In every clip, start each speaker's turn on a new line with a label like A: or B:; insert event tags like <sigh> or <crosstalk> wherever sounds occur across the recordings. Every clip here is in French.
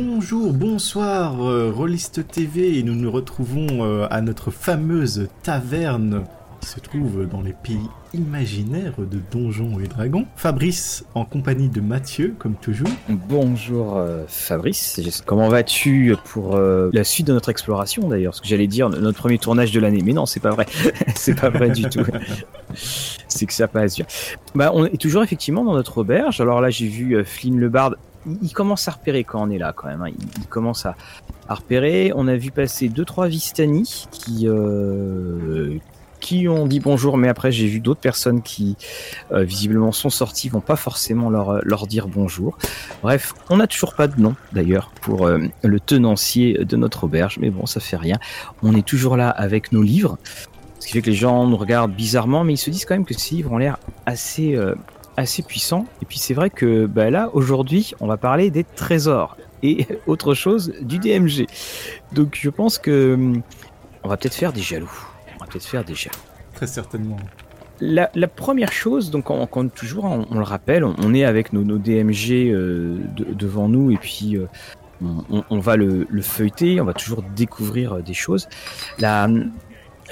A: Bonjour, bonsoir, euh, Rolliste TV, et nous nous retrouvons euh, à notre fameuse taverne qui se trouve dans les pays imaginaires de Donjons et Dragons. Fabrice en compagnie de Mathieu, comme toujours.
B: Bonjour euh, Fabrice, comment vas-tu pour euh, la suite de notre exploration d'ailleurs? Ce que j'allais dire, notre premier tournage de l'année, mais non, c'est pas vrai, <laughs> c'est pas vrai du tout. <laughs> c'est que ça passe bien. Bah, on est toujours effectivement dans notre auberge. Alors là, j'ai vu Flynn le Bard. Il, commence à repérer quand on est là, quand même. Hein. Il, commence à, repérer. On a vu passer deux trois Vistani qui qui ont dit bonjour, mais après j'ai vu d'autres personnes qui euh, visiblement sont sorties, vont pas forcément leur, euh, leur dire bonjour. Bref, on n'a toujours pas de nom d'ailleurs pour euh, le tenancier de notre auberge, mais bon, ça fait rien. On est toujours là avec nos livres, ce qui fait que les gens nous regardent bizarrement, mais ils se disent quand même que ces livres ont l'air assez, assez puissants. Et puis c'est vrai que bah, là, aujourd'hui, on va parler des trésors et <laughs> autre chose du DMG. Donc je pense que hum, on va peut-être faire des jaloux peut-être faire déjà.
A: Très certainement.
B: La, première chose, donc on, compte toujours, on, le rappelle, on, est avec nos, DMG euh, devant nous et puis euh, on, va le, feuilleter, on va toujours découvrir euh, des choses. La,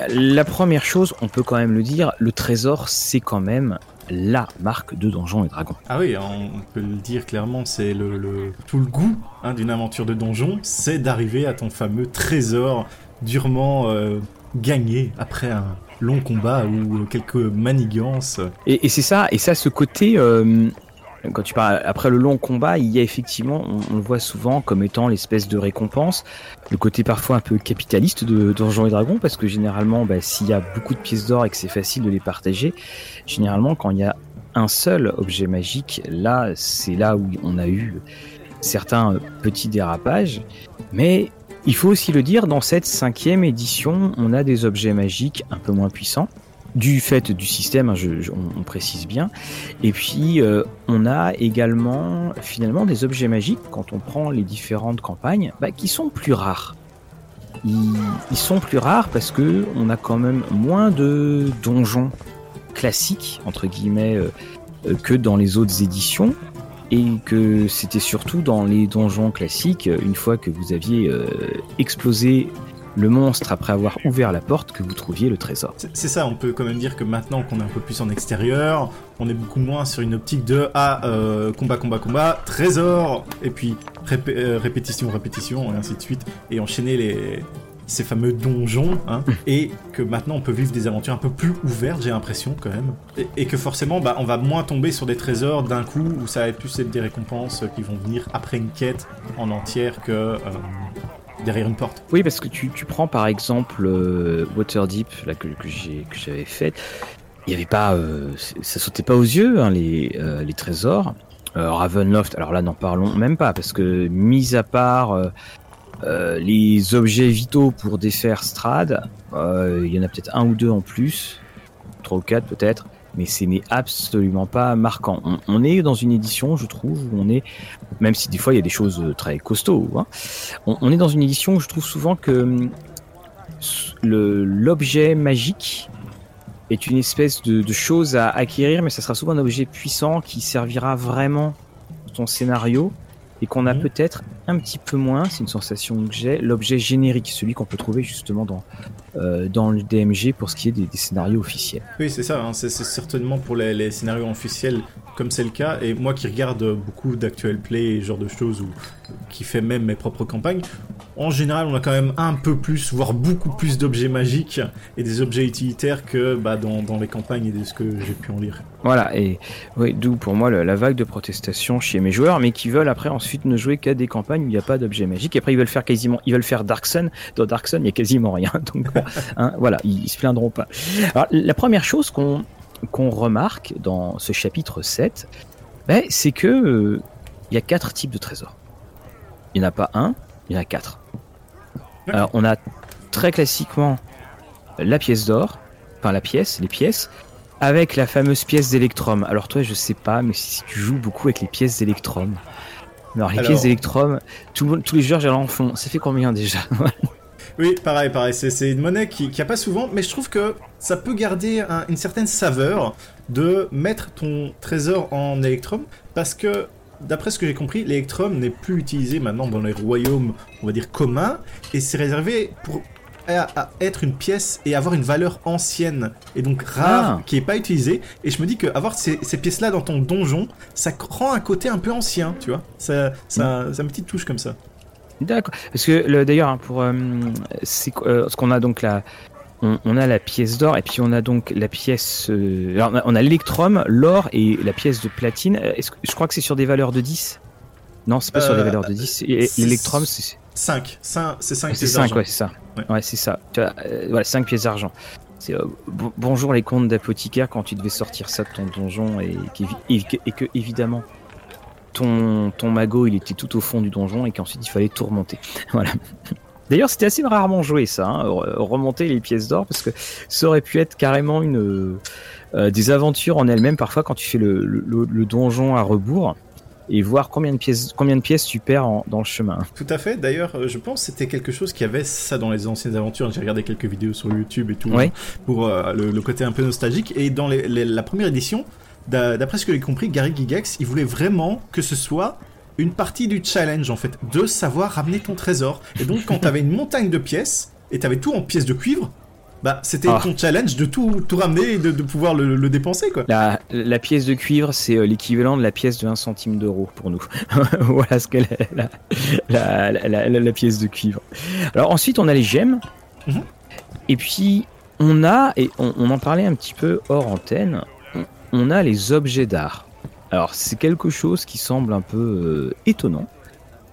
B: la première chose, on peut quand même le dire, le trésor, c'est quand même la marque de Donjons et Dragons.
A: Ah oui, on peut le dire clairement, c'est le, tout le goût hein, d'une aventure de donjon, c'est d'arriver à ton fameux trésor durement gagner après un long combat ou quelques manigances.
B: Et, c'est ça, et ça, ce côté. Euh, après le long combat, il y a effectivement, on, le voit souvent comme étant l'espèce de récompense, le côté parfois un peu capitaliste de Donjons et Dragons, parce que généralement, bah, s'il y a beaucoup de pièces d'or et que c'est facile de les partager, généralement quand il y a un seul objet magique, là, c'est là où on a eu certains petits dérapages, mais il faut aussi le dire, dans cette cinquième édition, on a des objets magiques un peu moins puissants, du fait du système, hein, on, précise bien. Et puis, euh, on a également finalement des objets magiques, quand on prend les différentes campagnes, bah, qui sont plus rares. Ils, sont plus rares parce que on a quand même moins de donjons classiques, entre guillemets, euh, euh, que dans les autres éditions et que c'était surtout dans les donjons classiques, une fois que vous aviez explosé le monstre après avoir ouvert la porte que vous trouviez le trésor.
A: C'est ça, on peut quand même dire que maintenant qu'on est un peu plus en extérieur, on est beaucoup moins sur une optique de ah euh, combat combat combat trésor et puis euh, répétition répétition et ainsi de suite et enchaîner les ces fameux donjons, hein, <laughs> et que maintenant on peut vivre des aventures un peu plus ouvertes, j'ai l'impression quand même, et, que forcément bah, on va moins tomber sur des trésors d'un coup, où ça va plus être des récompenses qui vont venir après une quête en entière que euh, derrière une porte.
B: Oui, parce que tu, prends par exemple euh, Waterdeep, là, que, que j'avais fait, il y avait pas, euh, ça sautait pas aux yeux hein, les, les trésors. Ravenloft, alors là n'en parlons même pas, parce que mis à part euh, les objets vitaux pour défaire Strad, euh, il y en a peut-être un ou deux en plus, trois ou quatre peut-être, mais c'est absolument pas marquant. On, est dans une édition, je trouve, où on est, même si des fois il y a des choses très costauds, hein, on, est dans une édition où je trouve souvent que hum, l'objet magique est une espèce de, de, chose à acquérir, mais ça sera souvent un objet puissant qui servira vraiment ton scénario et qu'on a mhm. peut-être un petit peu moins, c'est une sensation que j'ai, l'objet générique, celui qu'on peut trouver justement dans, euh, dans le DMG pour ce qui est des, scénarios officiels.
A: Oui, c'est ça, hein. c'est certainement pour les, scénarios officiels comme c'est le cas, et moi qui regarde beaucoup d'actual play et ce genre de choses, ou qui fait même mes propres campagnes, en général on a quand même un peu plus, voire beaucoup plus d'objets magiques et des objets utilitaires que bah, dans, dans les campagnes et de ce que j'ai pu en lire.
B: Voilà, et oui, d'où pour moi la vague de protestation chez mes joueurs, mais qui veulent après ensuite ne jouer qu'à des campagnes où il n'y a pas d'objets magiques, et après ils veulent faire quasiment, ils veulent faire Dark Sun, dans Dark Sun il n'y a quasiment rien, <laughs> donc hein, voilà, ils, se plaindront pas. Alors la première chose qu'on qu'on remarque dans ce chapitre 7, ben, c'est que euh, il y a quatre types de trésors. Il n'y en a pas un, il y en a quatre. Alors on a très classiquement la pièce d'or, enfin la pièce, les pièces, avec la fameuse pièce d'électrum. Alors toi, je sais pas, mais si tu joues beaucoup avec les pièces d'électrum. Alors les pièces d'électrum, tous les joueurs j'en font. Ça fait combien déjà <laughs>
A: Oui, pareil, pareil. C'est une monnaie qui, qui a pas souvent, mais je trouve que ça peut garder une certaine saveur de mettre ton trésor en électrum parce que d'après ce que j'ai compris, l'électrum n'est plus utilisé maintenant dans les royaumes, on va dire, communs, et c'est réservé pour à, être une pièce et avoir une valeur ancienne et donc rare
B: Ah.
A: qui est pas utilisée et je me dis que avoir ces, ces pièces là dans ton donjon ça rend un côté un peu ancien tu vois ça ça, ça me petite touche comme ça
B: D'accord. Parce que le- d'ailleurs, hein, pour euh, euh, ce qu'on a donc la, on, on a la pièce d'or et puis on a donc la pièce. euh, alors, on a- l'électrum, l'or et la pièce de platine. Que, je crois que c'est sur des valeurs de 10 Non, c'est pas sur des valeurs de 10. Et
A: c'est-
B: L'électrum, c'est
A: 5 5 c'est 5
B: c'est 5, ouais, c'est ça.
A: Ouais.
B: Ouais, c'est ça. Tu euh, voilà, 5 pièces d'argent. C'est euh, bon- bonjour les comptes d'apothicaire quand tu devais sortir ça de ton donjon et, et que, et que, évidemment ton, ton magot il était tout au fond du donjon et qu'ensuite il fallait tout remonter. <laughs> Voilà. D'ailleurs, c'était assez rarement joué ça, hein, re- remonter les pièces d'or parce que ça aurait pu être carrément une euh, des aventures en elles-mêmes parfois quand tu fais le, le- le donjon à rebours et voir combien de pièces combien de pièces tu perds en- dans le chemin.
A: Tout à fait. D'ailleurs, euh, je pense que c'était quelque chose qui avait ça dans les anciennes aventures. J'ai regardé quelques vidéos sur YouTube et tout pour euh, le, le côté un peu nostalgique. Et dans les- les- la première édition, d'a- d'après ce que j'ai compris, Gary Gigax, il voulait vraiment que ce soit une partie du challenge en fait, de savoir ramener ton trésor. Et donc, quand t'avais une montagne de pièces et t'avais tout en pièces de cuivre, bah c'était
B: Ah.
A: ton challenge de tout, tout ramener et de, de pouvoir le, le dépenser quoi.
B: La, la pièce de cuivre, c'est euh, l'équivalent de la pièce de 1 centime d'euro pour nous. <laughs> voilà ce qu'elle est, la, la, la- pièce de cuivre. Alors ensuite, on a les gemmes.
A: Mhm.
B: Et puis, on a, et on, on en parlait un petit peu hors antenne, on, on a les objets d'art. Alors, c'est quelque chose qui semble un peu euh, étonnant.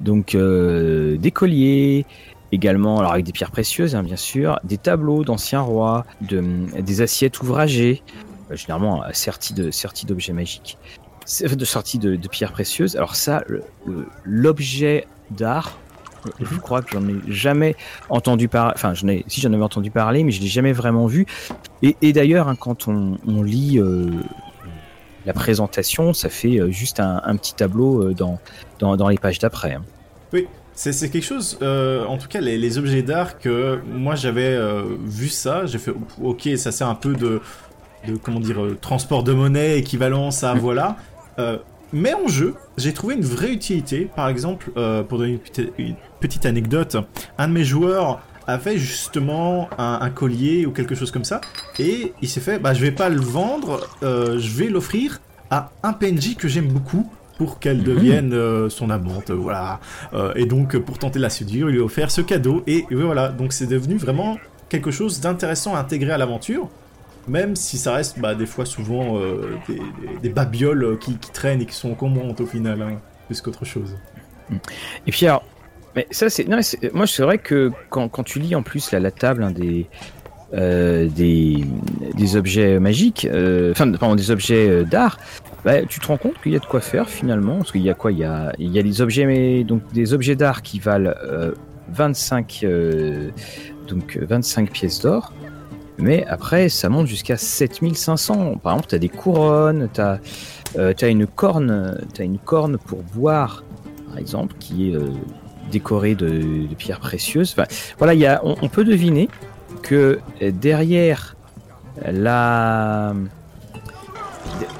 B: Donc, euh, des colliers, également, alors avec des pierres précieuses, hein, bien sûr, des tableaux d'anciens rois, de, des assiettes ouvragées, euh, généralement de serties d'objets magiques, de sorties de, pierres précieuses. Alors ça, l'objet d'art, euh, je crois que j'en ai jamais entendu parler. Enfin, si j'en avais entendu parler, mais je l'ai jamais vraiment vu. Et, d'ailleurs, hein, quand on, lit euh, la présentation, ça fait euh, juste un, petit tableau euh, dans, dans, les pages d'après. hein.
A: C'est c'est quelque chose, euh, en tout cas les, les objets d'art que moi j'avais euh, vu ça, j'ai fait ok ça c'est un peu de, de comment dire euh, transport de monnaie équivalent ça voilà, Euh, mais en jeu j'ai trouvé une vraie utilité. Par exemple pour donner une petite, une petite anecdote, un de mes joueurs avait justement un, un collier ou quelque chose comme ça et il s'est fait bah je vais pas le vendre, je vais l'offrir à un PNJ que j'aime beaucoup pour qu'elle
B: Mhm.
A: devienne euh, son amante, euh, voilà. Euh, et donc, euh, pour tenter de la séduire, il lui a offert ce cadeau. Et, et voilà, donc c'est devenu vraiment quelque chose d'intéressant à intégrer à l'aventure. Même si ça reste bah, des fois souvent euh, des, des- des babioles euh, qui, qui traînent et qui sont encombrantes au final, hein, plus qu'autre chose.
B: Et puis alors, mais ça c'est, non, c'est- moi c'est vrai que quand, quand tu lis en plus là, la table hein, des, euh, des des objets magiques, euh, enfin pardon des objets euh, d'art, bah, tu te rends compte qu'il y a de quoi faire finalement, parce qu'il y a quoi, il y a il y a des objets mais donc des objets d'art qui valent euh, 25 euh, donc euh, 25 pièces d'or. Mais après, ça monte jusqu'à 7500. Par exemple, tu as des couronnes, tu as, une corne, t'as une corne pour boire, par exemple, qui est euh, décorée de, pierres précieuses. Voilà, il on, peut deviner que euh, derrière la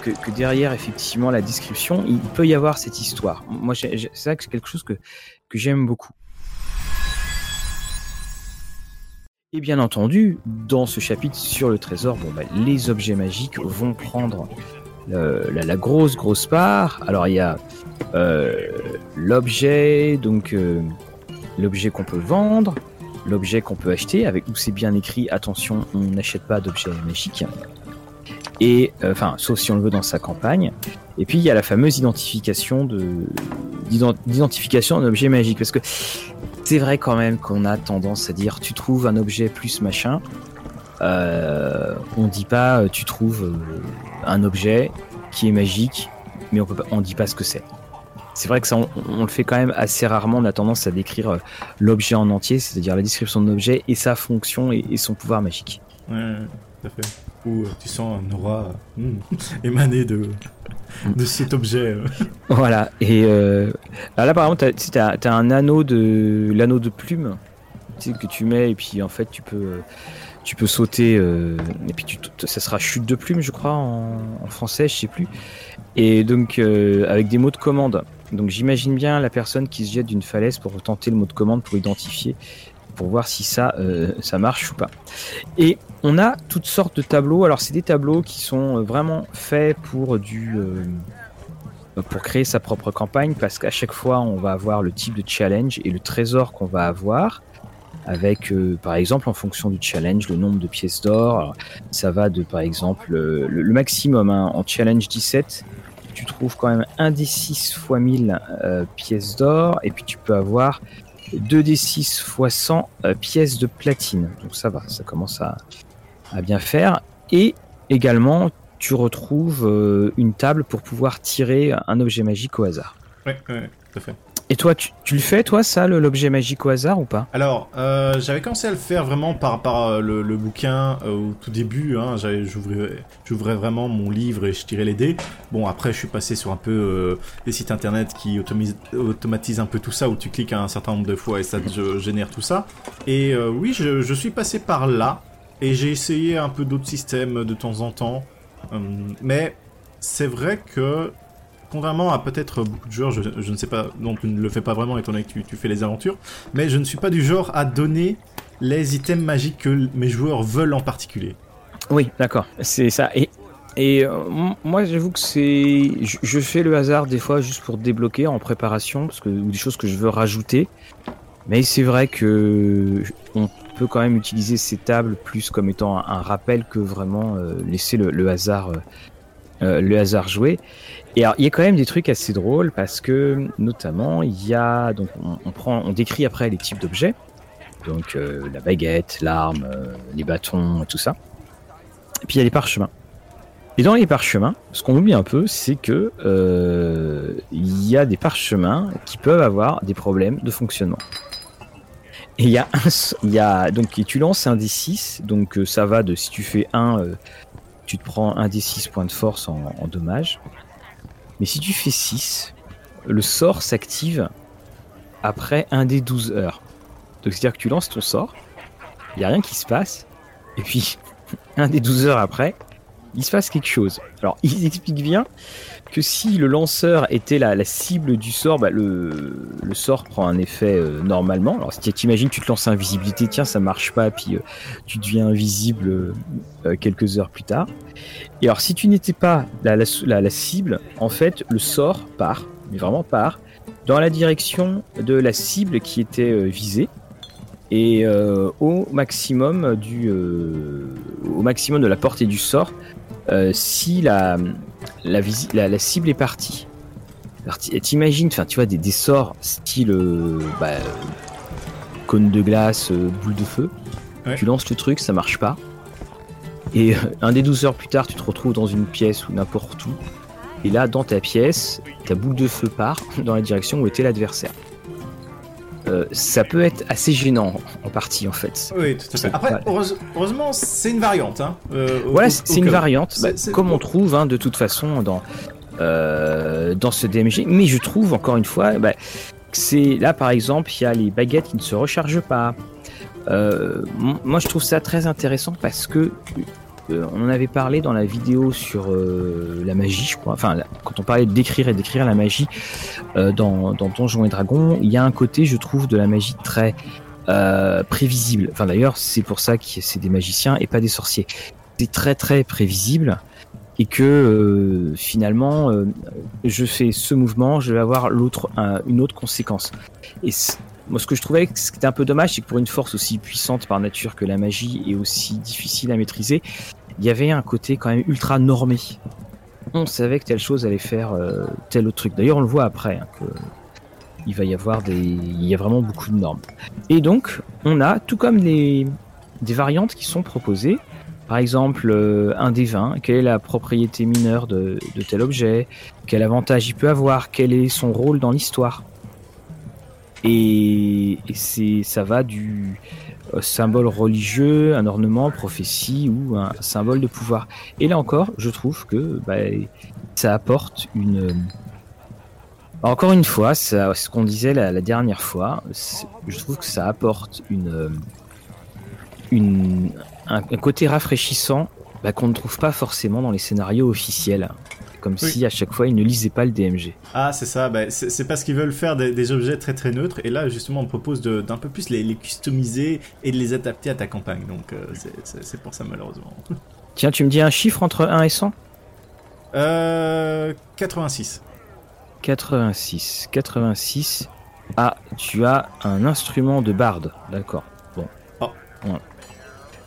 B: que, derrière effectivement la description, il peut y avoir cette histoire. Moi, c'est ça que c'est quelque chose que, que j'aime beaucoup. Et bien entendu, dans ce chapitre sur le trésor, bon, bah, les objets magiques vont prendre le- la, grosse grosse part. Alors il y a euh, l'objet, donc euh, l'objet qu'on peut vendre, l'objet qu'on peut acheter, avec où c'est bien écrit attention, on n'achète pas d'objet magique. Euh, enfin, sauf si on le veut dans sa campagne. Et puis il y a la fameuse identification de d'ident- d'identification d'un objet magique, parce que c'est vrai quand même qu'on a tendance à dire tu trouves un objet plus machin. Euh, on dit pas euh, tu trouves euh, un objet qui est magique, mais on peut pas, on dit pas ce que c'est. C'est vrai que ça, on, le fait quand même assez rarement. On a tendance à décrire l'objet en entier, c'est-à-dire la description de l'objet et sa fonction et, son pouvoir magique.
A: Ouais, tout. Ou euh, tu sens un aura euh, hmm, émaner de, de cet objet. euh.
B: Voilà. Et euh, là, par exemple, tu as un anneau de l'anneau de plume. que tu mets et puis en fait tu peux tu peux sauter et puis tu, ça sera chute de plume je crois en, français je sais plus et donc avec des mots de commande donc j'imagine bien la personne qui se jette d'une falaise pour tenter le mot de commande pour identifier pour voir si ça ça marche ou pas. Et on a toutes sortes de tableaux. Alors c'est des tableaux qui sont vraiment faits pour du pour créer sa propre campagne parce qu'à chaque fois on va avoir le type de challenge et le trésor qu'on va avoir avec euh, par exemple en fonction du challenge le nombre de pièces d'or. Ça va de par exemple euh, le, maximum hein, en challenge 17 tu trouves quand même 1 des 6 fois 1000 euh, pièces d'or et puis tu peux avoir 2 des 6 fois 100 pièces de platine donc ça va ça commence à, bien faire et également tu retrouves euh, une table pour pouvoir tirer un objet magique au hasard.
A: Ouais, tout à fait.
B: Et toi, tu, le fais, toi, ça, l'objet magique au hasard ou pas?
A: Alors, euh, j'avais commencé à le faire vraiment par, euh, le, bouquin au tout début. Hein, J'ouvrais vraiment mon livre et je tirais les dés. Bon, après, je suis passé sur un peu des sites internet qui automatisent un peu tout ça, où tu cliques un certain nombre de fois et ça génère tout ça. Et oui, je, je suis passé par là. Et j'ai essayé un peu d'autres systèmes de temps en temps. Euh, mais c'est vrai que, contrairement à peut-être beaucoup de joueurs, je, ne sais pas, non, tu ne le fais pas vraiment étant donné que tu, fais les aventures, mais je ne suis pas du genre à donner les items magiques que mes joueurs veulent en particulier.
B: Oui, d'accord, c'est ça. Et, et euh, moi, j'avoue que c'est. Je, fais le hasard des fois juste pour débloquer en préparation, parce que, ou des choses que je veux rajouter. Mais c'est vrai que on peut quand même utiliser ces tables plus comme étant un, rappel que vraiment euh, laisser le, hasard euh, le hasard jouer. Et alors, il y a quand même des trucs assez drôles parce que notamment il y a donc on, prend on décrit après les types d'objets donc la baguette, l'arme, les bâtons, tout ça. Et puis il y a les parchemins. Et dans les parchemins, ce qu'on oublie un peu, c'est que il y a des parchemins qui peuvent avoir des problèmes de fonctionnement. Et il y a un, donc, tu lances un D6, donc euh, ça va de si tu fais 1, euh, tu te prends un D6 points de force en, en dommage. Mais si tu fais 6, le sort s'active après un des 12 heures. Donc c'est-à-dire que tu lances ton sort, il n'y a rien qui se passe, et puis <laughs> un des 12 heures après, il se passe quelque chose. Alors il explique bien que si le lanceur était la, cible du sort, bah, le, sort prend un effet euh, normalement. Alors si tu imagines, tu te lances invisibilité, tiens, ça marche pas, puis euh, tu deviens invisible euh, quelques heures plus tard. Et alors si tu n'étais pas la, la, cible, en fait, le sort part, mais vraiment part, dans la direction de la cible qui était visée et au maximum du au maximum de la portée du sort si la la, la, cible est partie. T'imagines, enfin, tu vois, des, des sorts style euh, bah, cône de glace, euh, boule de feu. Tu lances le truc, ça marche pas. Et euh, un des 12 heures plus tard, tu te retrouves dans une pièce ou n'importe où. Et là, dans ta pièce, ta boule de feu part <laughs> dans la direction où était l'adversaire. Ça peut être assez gênant en partie en fait.
A: Oui, tout à fait. Après, heureusement, c'est une variante. Hein,
B: voilà, c'est une variante, bah, comme on trouve hein, de toute façon dans euh, dans ce DMG. Mais je trouve encore une fois, bah, c'est là par exemple, il y a les baguettes qui ne se rechargent pas. Euh, moi, je trouve ça très intéressant parce que euh, on en avait parlé dans la vidéo sur la magie, je crois. Enfin, quand on parlait d'écrire et d'écrire la magie dans, dans Donjons et Dragons, il y a un côté, je trouve, de la magie très prévisible. Enfin, d'ailleurs, c'est pour ça que c'est des magiciens et pas des sorciers. C'est très très prévisible et que euh, finalement euh, je fais ce mouvement, je vais avoir l'autre une autre conséquence. Moi ce que je trouvais que c'était un peu dommage, c'est que pour une force aussi puissante par nature que la magie est aussi difficile à maîtriser, il y avait un côté quand même ultra normé. On savait que telle chose allait faire euh, tel autre truc. D'ailleurs on le voit après hein, que il va y avoir des il y a vraiment beaucoup de normes. Et donc on a tout comme les des variantes qui sont proposées par exemple, euh, un des vins, quelle est la propriété mineure de, tel objet, quel avantage il peut avoir, quel est son rôle dans l'histoire. Et, c'est, ça va du euh, symbole religieux, un ornement, prophétie ou un symbole de pouvoir. Et là encore, je trouve que bah, ça apporte une, Encore une fois, ce qu'on disait la, dernière fois, je trouve que ça apporte une, euh, une, un, un côté rafraîchissant bah, qu'on ne trouve pas forcément dans les scénarios officiels. Comme
A: Oui.
B: si à chaque fois ils ne lisaient pas le DMG.
A: Ah, c'est ça, bah, c'est parce qu'ils veulent faire des, des objets très très neutres, et là justement on propose d'un peu plus les, les customiser et de les adapter à ta campagne, donc euh, c'est- pour ça malheureusement. <laughs>
B: Tiens, tu me dis un chiffre entre 1 et 100
A: Euh, 86.
B: 86. 86. Ah, tu as un instrument de barde. D'accord. Bon.
A: Oh.
B: Voilà.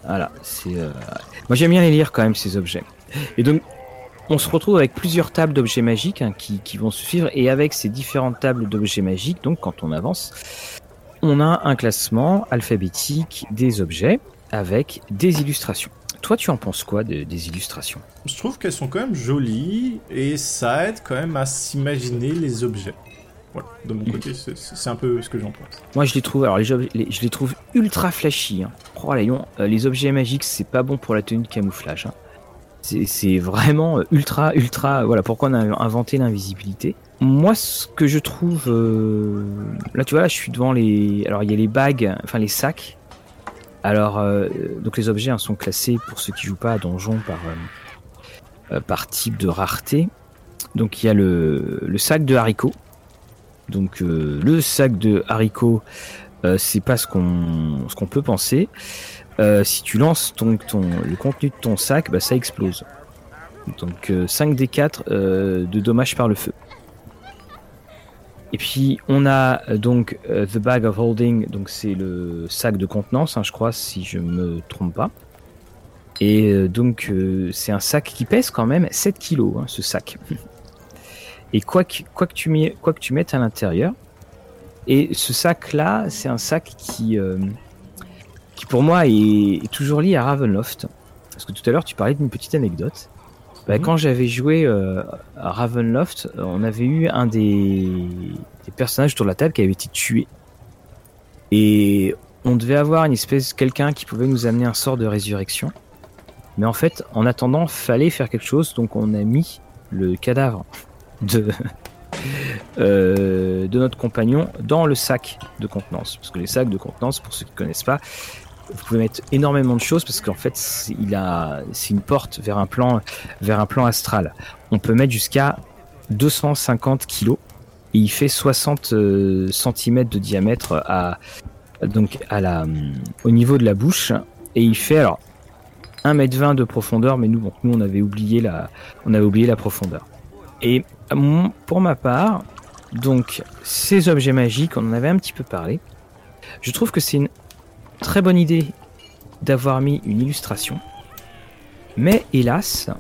B: Voilà, c'est. euh, Moi j'aime bien les lire quand même ces objets. Et donc, on se retrouve avec plusieurs tables d'objets magiques hein, qui, qui vont se suivre. Et avec ces différentes tables d'objets magiques, donc quand on avance, on a un classement alphabétique des objets avec des illustrations. Toi, tu en penses quoi de- des illustrations?
A: Je trouve qu'elles sont quand même jolies, et ça aide quand même à s'imaginer les objets. Voilà, de mon côté, c'est- un peu ce que j'en pense.
B: Moi, je les trouve, alors les, les- je les trouve ultra flashy. Hein. Oh, Léon, euh, les objets magiques, c'est pas bon pour la tenue de camouflage. hein. C'est- vraiment euh, ultra, ultra. Voilà pourquoi on a inventé l'invisibilité. Moi, ce que je trouve, euh, là, tu vois, là, je suis devant les. Alors, il y a les bagues, enfin les sacs. Alors, euh, donc les objets hein, sont classés pour ceux qui jouent pas à donjon par type de rareté. Donc, il y a le, sac de haricots. Donc, le sac de haricots, c'est pas ce qu'on peut penser. Euh, si tu lances ton, ton, le contenu de ton sac, bah, ça explose. Donc euh, 5 des 4 euh, de dommages par le feu. Et puis on a euh, donc The Bag of Holding, donc c'est le sac de contenance, hein, je crois, si je me trompe pas. Et donc c'est un sac qui pèse quand même 7 kilos, hein, ce sac. <laughs> Et quoi que, quoi, que tu quoi que tu mettes à l'intérieur, et ce sac-là, c'est un sac qui, qui pour moi est, est toujours lié à Ravenloft. Parce que tout à l'heure, tu parlais d'une petite anecdote. Bah,
A: Mhm.
B: Quand j'avais joué euh, à Ravenloft, euh, on avait eu un des, des personnages autour de la table qui avait été tué. Et on devait avoir une espèce, quelqu'un qui pouvait nous amener un sort de résurrection. Mais en fait, en attendant, fallait faire quelque chose, donc on a mis le cadavre de, <laughs> euh, de notre compagnon dans le sac de contenance. Parce que les sacs de contenance, pour ceux qui ne connaissent pas, vous pouvez mettre énormément de choses parce qu'en fait, il a, c'est une porte vers un plan, vers un plan astral. On peut mettre jusqu'à 250 kilos et il fait 60 cm de diamètre à, donc à la, au niveau de la bouche et il fait alors 1m20 de profondeur, mais nous, bon, nous on avait oublié la, on avait oublié la profondeur. Et pour ma part, donc ces objets magiques, on en avait un petit peu parlé. Je trouve que c'est une très bonne idée d'avoir mis une illustration, mais hélas,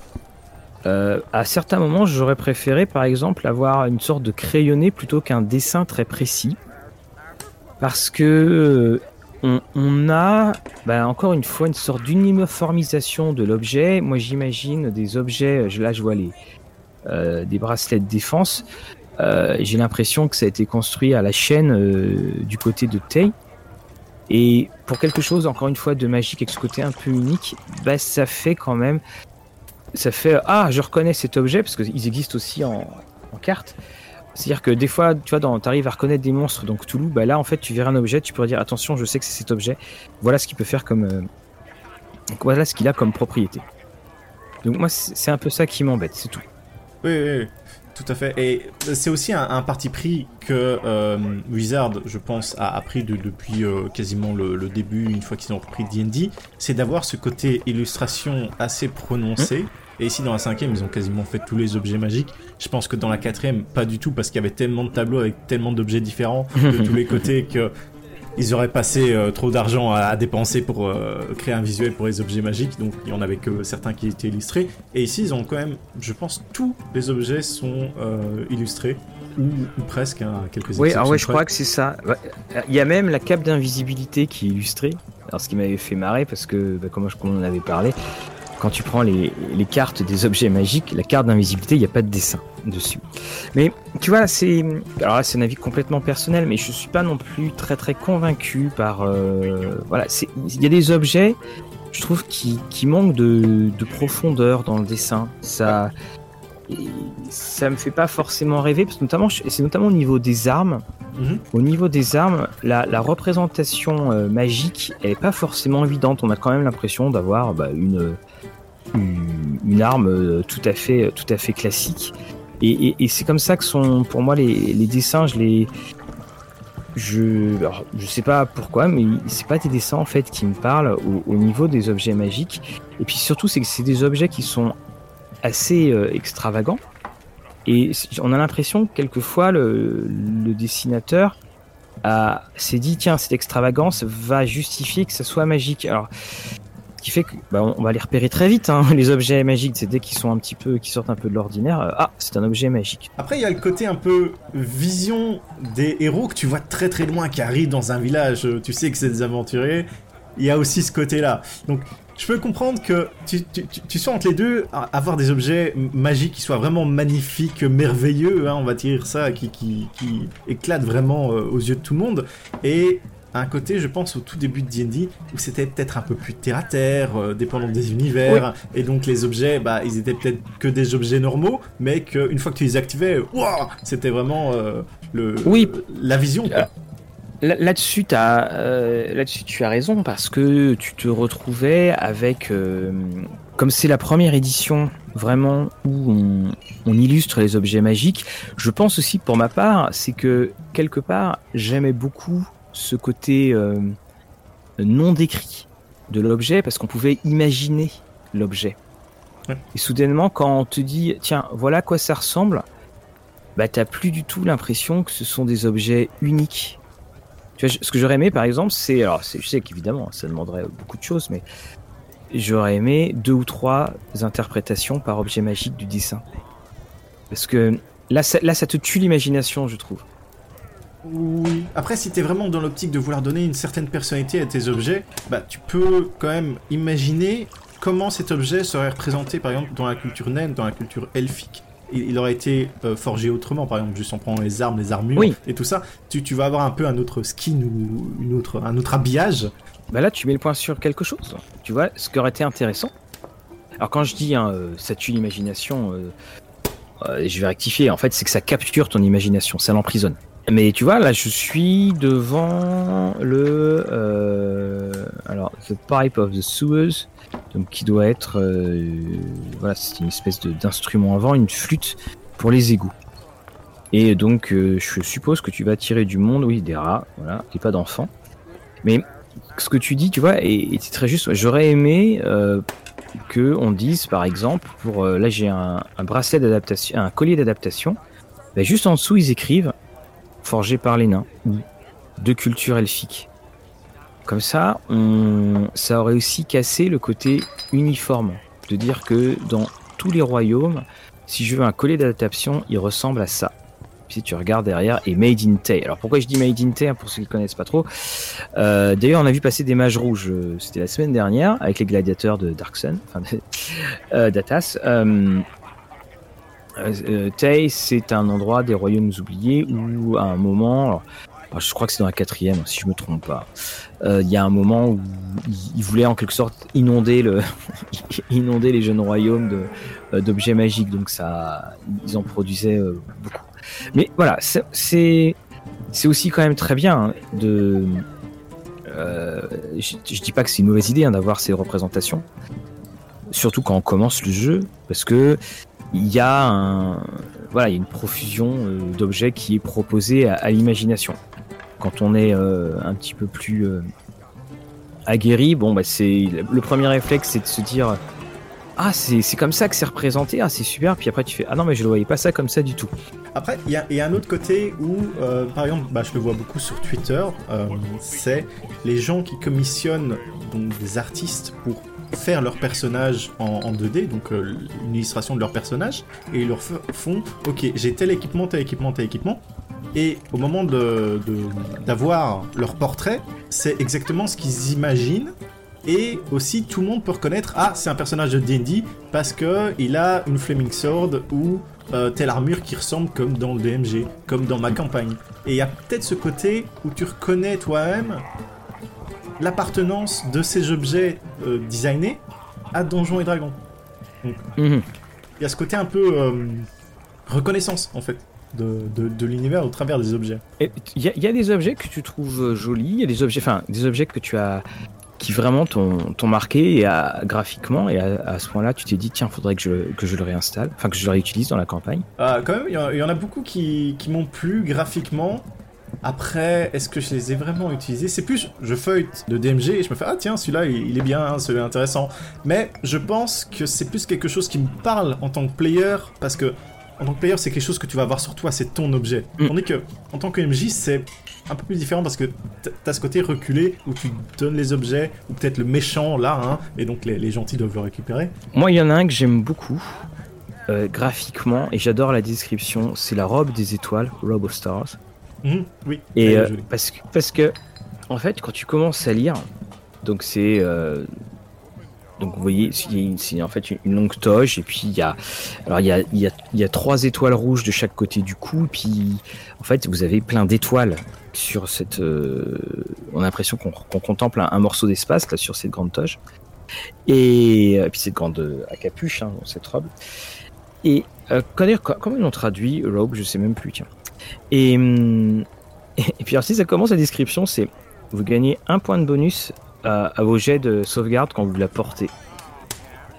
B: euh, à certains moments, j'aurais préféré, par exemple, avoir une sorte de crayonné plutôt qu'un dessin très précis, parce que euh, on, a, bah, encore une fois, une sorte d'uniformisation de l'objet. Moi, j'imagine des objets. je- Là, je vois les euh, des bracelets de défense. J'ai l'impression que ça a été construit à la chaîne du côté de Tay. Et pour quelque chose, encore une fois, de magique avec ce côté un peu unique, bah, ça fait quand même. Ça fait. Ah, je reconnais cet objet, parce qu'ils existent aussi en, en carte. C'est-à-dire que des fois, tu vois, tu arrives à reconnaître des monstres dans Cthulhu, bah là, en fait, tu verras un objet, tu pourrais dire attention, je sais que c'est cet objet. Voilà ce qu'il peut faire comme. euh, donc voilà ce qu'il a comme propriété. Donc moi, c'est un peu ça qui m'embête, c'est tout.
A: Oui, oui, tout à fait. Et c'est aussi un parti pris que euh, Wizard, je pense, a appris de- depuis euh, quasiment le, le début, une fois qu'ils ont repris D&D, c'est d'avoir ce côté illustration assez prononcé. Et ici, dans la cinquième, ils ont quasiment fait tous les objets magiques. Je pense que dans la quatrième, pas du tout, parce qu'il y avait tellement de tableaux avec tellement d'objets différents de <laughs> tous les côtés que ils auraient passé euh, trop d'argent à, à dépenser pour euh, créer un visuel pour les objets magiques, donc il y en avait que certains qui étaient illustrés. Et ici, ils ont quand même, je pense, tous les objets sont euh, illustrés, ou, ou presque, hein, à quelques
B: Oui, ouais, je
A: près.
B: crois que c'est ça. Il y a même la cape d'invisibilité qui est illustrée. Alors, ce qui m'avait fait marrer, parce que, bah, comme on en avait parlé, quand tu prends les, les cartes des objets magiques, la carte d'invisibilité, il n'y a pas de dessin dessus. Mais tu vois, c'est. Alors c'est un avis complètement personnel, mais je suis pas non plus très très convaincu par. euh, Voilà, il y a des objets, je trouve, qui, qui manquent de, de profondeur dans le dessin. Ça. ça me fait pas forcément rêver, parce que notamment, c'est notamment au niveau des armes.
A: Mhm.
B: Au niveau des armes, la, la représentation euh, magique, elle est pas forcément évidente. On a quand même l'impression d'avoir bah, une, une, arme euh, tout à fait, tout à fait classique. Et, c'est comme ça que sont, pour moi, les, dessins, je les, je, alors, je sais pas pourquoi, mais c'est pas des dessins en fait qui me parlent au, au niveau des objets magiques. Et puis surtout, c'est que c'est des objets qui sont assez euh, extravagants. Et on a l'impression que quelquefois le, le dessinateur s'est dit tiens cette extravagance va justifier que ça soit magique. Qui fait que bah, on va les repérer très vite hein, les objets magiques. C'est dès qu'ils sont un petit peu qui sortent un peu de l'ordinaire. euh, ah c'est un objet magique.
A: Après, il y a le côté un peu vision des héros que tu vois très très loin, qui arrivent dans un village, euh, tu sais que c'est des aventuriers. Il y a aussi ce côté-là. Donc, je peux comprendre que tu, tu, sois entre les deux, avoir des objets magiques qui soient vraiment magnifiques, merveilleux, hein, on va dire ça, qui, qui, qui éclatent vraiment euh, aux yeux de tout le monde. Et un côté, je pense, au tout début de D&D, où c'était peut-être un peu plus terre-à-terre, euh, dépendant des univers, et donc les objets, bah, ils étaient peut-être que des objets normaux, mais qu'une fois que tu les activais, waouh, c'était vraiment euh, le,
B: Oui.
A: la vision. quoi.
B: Là- Là-dessus, euh, là-dessus, tu as raison parce que tu te retrouvais avec, euh, comme c'est la première édition vraiment où on, on illustre les objets magiques. Je pense aussi, pour ma part, c'est que quelque part, j'aimais beaucoup ce côté euh, non décrit de l'objet parce qu'on pouvait imaginer l'objet.
A: Ouais.
B: Et soudainement, quand on te dit, tiens, voilà à quoi ça ressemble, bah t'as plus du tout l'impression que ce sont des objets uniques. Tu vois, je- ce que j'aurais aimé, par exemple, c'est, alors c'est- je sais qu'évidemment, ça demanderait beaucoup de choses, mais j'aurais aimé deux ou trois interprétations par objet magique du dessin. Parce que là, ça, là, ça te tue l'imagination, je trouve.
A: Oui. Après, si t'es vraiment dans l'optique de vouloir donner une certaine personnalité à tes objets, bah tu peux quand même imaginer comment cet objet serait représenté, par exemple, dans la culture naine, dans la culture elfique. Il, il aurait été euh, forgé autrement, par exemple, juste en prenant les armes, les armures
B: Oui.
A: et tout ça. Tu, tu vas avoir un peu un autre skin ou une autre, un autre habillage.
B: Bah là, tu mets le point sur quelque chose. Tu vois, ce qui aurait été intéressant. Alors quand je dis hein, euh, ça tue l'imagination, euh, euh, je vais rectifier. En fait, c'est que ça capture ton imagination, ça l'emprisonne. Mais tu vois, là, je suis devant le euh, alors the pipe of the sewers, donc qui doit être euh, voilà, c'est une espèce d'instrument avant, une flûte pour les égouts. Et donc, euh, je suppose que tu vas tirer du monde, oui, des rats, voilà, et pas d'enfants. Mais ce que tu dis, tu vois, est, est très juste. J'aurais aimé que on dise, par exemple, pour là j'ai un, un bracelet d'adaptation, un collier d'adaptation. Ben, juste en dessous, ils écrivent forgé par les nains ou de culture elfique. Comme ça, ça aurait aussi cassé le côté uniforme, de dire que dans tous les royaumes, si je veux un collier d'adaptation, il ressemble à ça. Si tu regardes derrière, et Made in Tay. Alors pourquoi je dis Made in Tay, hein, pour ceux qui ne connaissent pas trop? Euh, D'ailleurs, on a vu passer des mages rouges, euh, c'était la semaine dernière, avec les gladiateurs de Dark Sun, enfin euh, d'Atas. Euh, euh, euh, Tay, c'est un endroit des royaumes oubliés où, à un moment, alors, je crois que c'est dans la quatrième, si je me trompe pas, euh, il y a un moment où ils voulaient en quelque sorte inonder, le <laughs> inonder les jeunes royaumes euh, d'objets magiques, donc ils en produisaient beaucoup. Mais voilà, c'est- aussi quand même très bien hein, de. je, je dis pas que c'est une mauvaise idée hein, d'avoir ces représentations, surtout quand on commence le jeu, parce que il y a voilà, il y a une profusion euh, d'objets qui est proposée à, l'imagination. Quand on est euh, un petit peu plus euh, aguerri, bon, bah c'est le premier réflexe, c'est de se dire. Ah, c'est comme ça que c'est représenté, ah, c'est super. Puis après, tu fais Ah non, mais je ne voyais pas ça comme ça du tout.
A: Après, il y, y a un autre côté où, par exemple, bah, je le vois beaucoup sur Twitter, c'est les gens qui commissionnent donc, des artistes pour faire leur personnage en, en 2D, donc euh, une illustration de leur personnage, et ils leur font, ok, j'ai tel équipement, tel équipement, tel équipement, et au moment de de- d'avoir leur portrait, c'est exactement ce qu'ils imaginent. Et aussi, tout le monde peut reconnaître, ah, c'est un personnage de D&D parce que il a une flaming sword ou euh, telle armure qui ressemble comme dans le DMG, comme dans ma campagne. Et il y a peut-être ce côté où tu reconnais toi-même l'appartenance de ces objets euh, designés à Donjons et Dragons.
B: Mhm.
A: il y a ce côté un peu euh, reconnaissance en fait de, de, de l'univers au travers des objets.
B: Il y, a- y a des objets que tu trouves euh, jolis, il y a des objets, enfin des objets que tu as qui vraiment t'ont marqué et à- graphiquement et à, à ce point-là tu t'es dit tiens faudrait que je, que je le réinstalle, enfin que je le réutilise dans la campagne.
A: Ah, quand même, il y, y en a beaucoup qui, qui m'ont plu graphiquement. Après, est-ce que je les ai vraiment utilisés? C'est plus, je feuillete de DMG et je me fais ah tiens celui-là il, est bien, celui-là est intéressant. Mais je pense que c'est plus quelque chose qui me parle en tant que player parce que en tant que player c'est quelque chose que tu vas avoir sur toi, c'est ton objet.
B: Mm.
A: Tandis que en tant que MJ c'est un peu plus différent parce que t'as ce côté reculé où tu donnes les objets ou peut-être le méchant là, hein, et donc les, les gentils doivent le récupérer.
B: Moi il y en a un que j'aime beaucoup euh, graphiquement et j'adore la description, c'est la robe des étoiles, Robe of Stars.
A: Mhm, oui.
B: Et euh, parce, que, parce que, en fait, quand tu commences à lire, donc c'est. euh, donc vous voyez, c'est en fait une, longue toge, et puis il y a. Alors il y a, il y, a, il y a trois étoiles rouges de chaque côté du cou, et puis en fait vous avez plein d'étoiles sur cette. euh, on a l'impression qu'on contemple un, un morceau d'espace là sur cette grande toge. Et puis cette grande euh, à capuche, hein, cette robe. Et euh, comment ils l'ont traduit, robe, je sais même plus, tiens. Et, hum, <laughs> et puis si ça commence la description, c'est vous gagnez un point de bonus à, vos jets de sauvegarde quand vous la portez.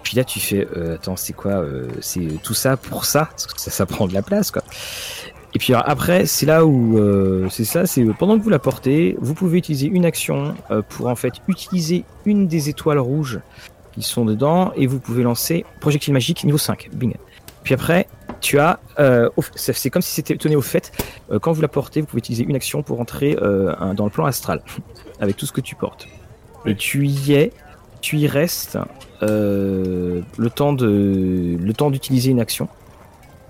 B: Puis là tu fais euh, attends c'est quoi euh, c'est tout ça pour ça? Parce que ça, prend de la place quoi. Et puis après c'est là où euh, c'est ça c'est pendant que vous la portez vous pouvez utiliser une action pour en fait utiliser une des étoiles rouges qui sont dedans et vous pouvez lancer projectile magique niveau 5 bing. Puis après tu as euh, c'est comme si c'était tenu au fait euh, quand vous la portez, vous pouvez utiliser une action pour entrer euh, un- dans le plan astral <laughs> avec tout ce que tu portes.
A: Oui.
B: Et tu y es, tu y restes le temps de le temps d'utiliser une action.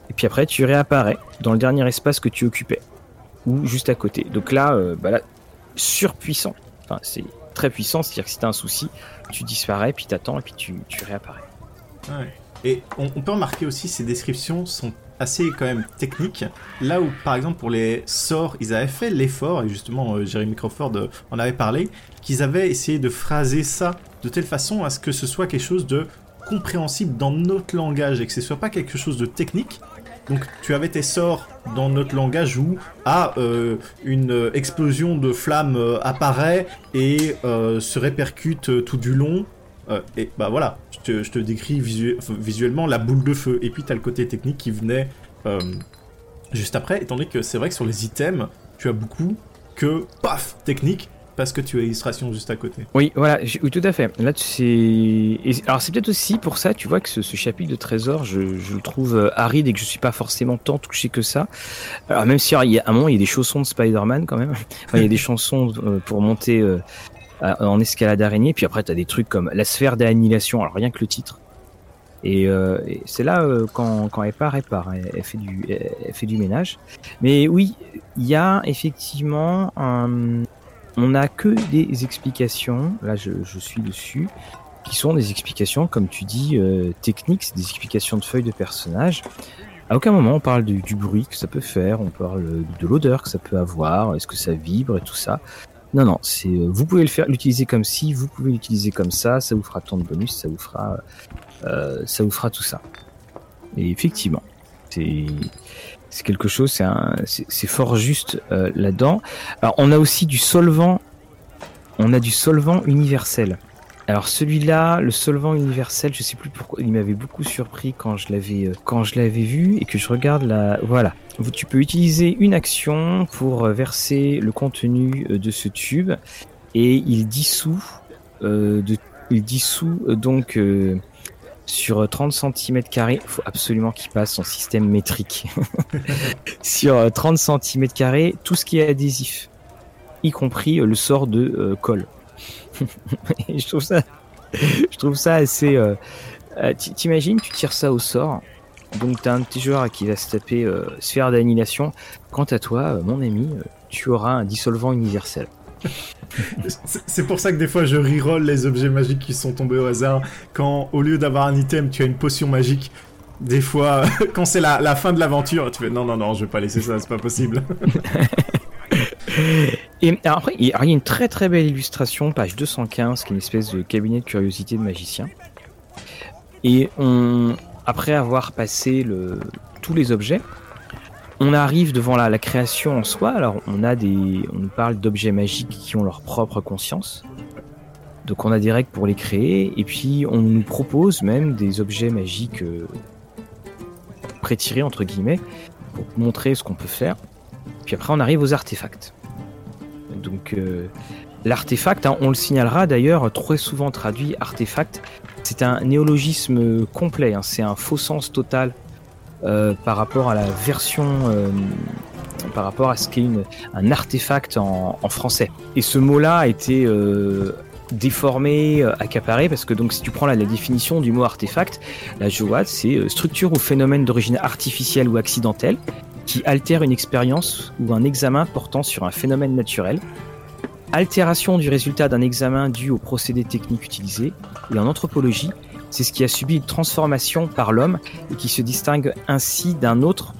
B: Et puis après, tu réapparais dans le dernier espace que tu occupais ou juste à côté. Donc là, bah là surpuissant. Enfin, c'est très puissant, c'est-à-dire que si t'as un souci, tu disparais, puis t'attends et puis tu, tu réapparais.
A: Ouais. Et on, peut remarquer aussi ces descriptions sont assez quand même techniques. Là où par exemple pour les sorts, ils avaient fait l'effort, et justement euh, Jeremy Crawford euh, en avait parlé, qu'ils avaient essayé de phraser ça de telle façon à ce que ce soit quelque chose de compréhensible dans notre langage et que ce soit pas quelque chose de technique. Donc tu avais tes sorts dans notre langage où ah euh, une explosion de flammes apparaît et se répercute tout du long euh, et bah voilà, je te, je te décris visu- visuellement la boule de feu. Et puis t'as le côté technique qui venait euh, juste après, étant donné que c'est vrai que sur les items, tu as beaucoup que paf technique parce que tu as illustration juste à côté.
B: Oui, voilà, oui, tout à fait. Là, tu sais. et- Alors, c'est peut-être aussi pour ça, tu vois, que ce, ce chapitre de trésor, je, je le trouve euh, aride et que je suis pas forcément tant touché que ça. Alors, même si, alors, il y a, à un moment, il y a des chaussons de Spider-Man quand même. <laughs> Enfin, il y a des <laughs> chansons euh, pour monter euh, en escalade araignée. Puis après, tu as des trucs comme la sphère d'annihilation. Alors, rien que le titre. Et, euh, c'est là, euh, quand, quand elle part, elle part. Elle, fait du, fait du ménage. Mais oui, il y a effectivement on n'a que des explications, là je, je suis dessus, qui sont des explications, comme tu dis, euh, techniques, c'est des explications de feuilles de personnages. À aucun moment on parle du, du bruit que ça peut faire, on parle de l'odeur que ça peut avoir, est-ce que ça vibre et tout ça. Non, non, c'est euh, vous pouvez le faire, l'utiliser comme ci, vous pouvez l'utiliser comme ça, ça vous fera tant de bonus, ça vous fera, euh, ça vous fera tout ça. Et effectivement, c'est c'est quelque chose, c'est c'est fort juste euh, là-dedans. Alors, on a aussi du solvant. On a du solvant universel. Alors celui-là, le solvant universel, je sais plus pourquoi, il m'avait beaucoup surpris quand je l'avais euh, quand je l'avais vu et que je regarde la voilà. Tu peux utiliser une action pour euh, verser le contenu euh, de ce tube et il dissout il dissout donc sur 30 cm carrés, faut absolument qu'il passe en système métrique. <laughs> sur euh, 30 cm carrés, tout ce qui est adhésif, y compris le sort de colle. <laughs> Et je trouve ça, je trouve ça assez. euh, euh, T'imagines, tu tires ça au sort. Donc t'as un de tes joueurs qui va se taper euh, sphère d'annihilation. Quant à toi, euh, mon ami, tu auras un dissolvant universel.
A: C'est- C'est pour ça que des fois je reroll les objets magiques qui sont tombés au hasard. Quand au lieu d'avoir un item, tu as une potion magique. Des fois, <laughs> quand c'est la, la fin de l'aventure, tu fais non, non, non, je vais pas laisser ça, c'est pas possible. <laughs>
B: Et après, il y a une très très belle illustration, page 215, qui est une espèce de cabinet de curiosité de magicien. Et après avoir passé tous les objets, on arrive devant la, la, création en soi. Alors, on a des, on nous parle d'objets magiques qui ont leur propre conscience. Donc, on a des règles pour les créer, et puis on nous propose même des objets magiques euh, prétirés entre guillemets pour montrer ce qu'on peut faire. Puis après, on arrive aux artefacts. Donc, euh, l'artefact, hein, on le signalera d'ailleurs, très souvent traduit artefact. C'est un néologisme complet. Hein, c'est un faux sens total euh, par rapport à la version, euh, par rapport à ce qu'est un artefact en, français. Et ce mot-là a été déformé, accaparé, parce que donc si tu prends la, définition du mot artefact, la JOAD, c'est structure ou phénomène d'origine artificielle ou accidentelle qui altère une expérience ou un examen portant sur un phénomène naturel. Altération du résultat d'un examen dû au procédé technique utilisé. Et en anthropologie, c'est ce qui a subi une transformation par l'homme et qui se distingue ainsi d'un autre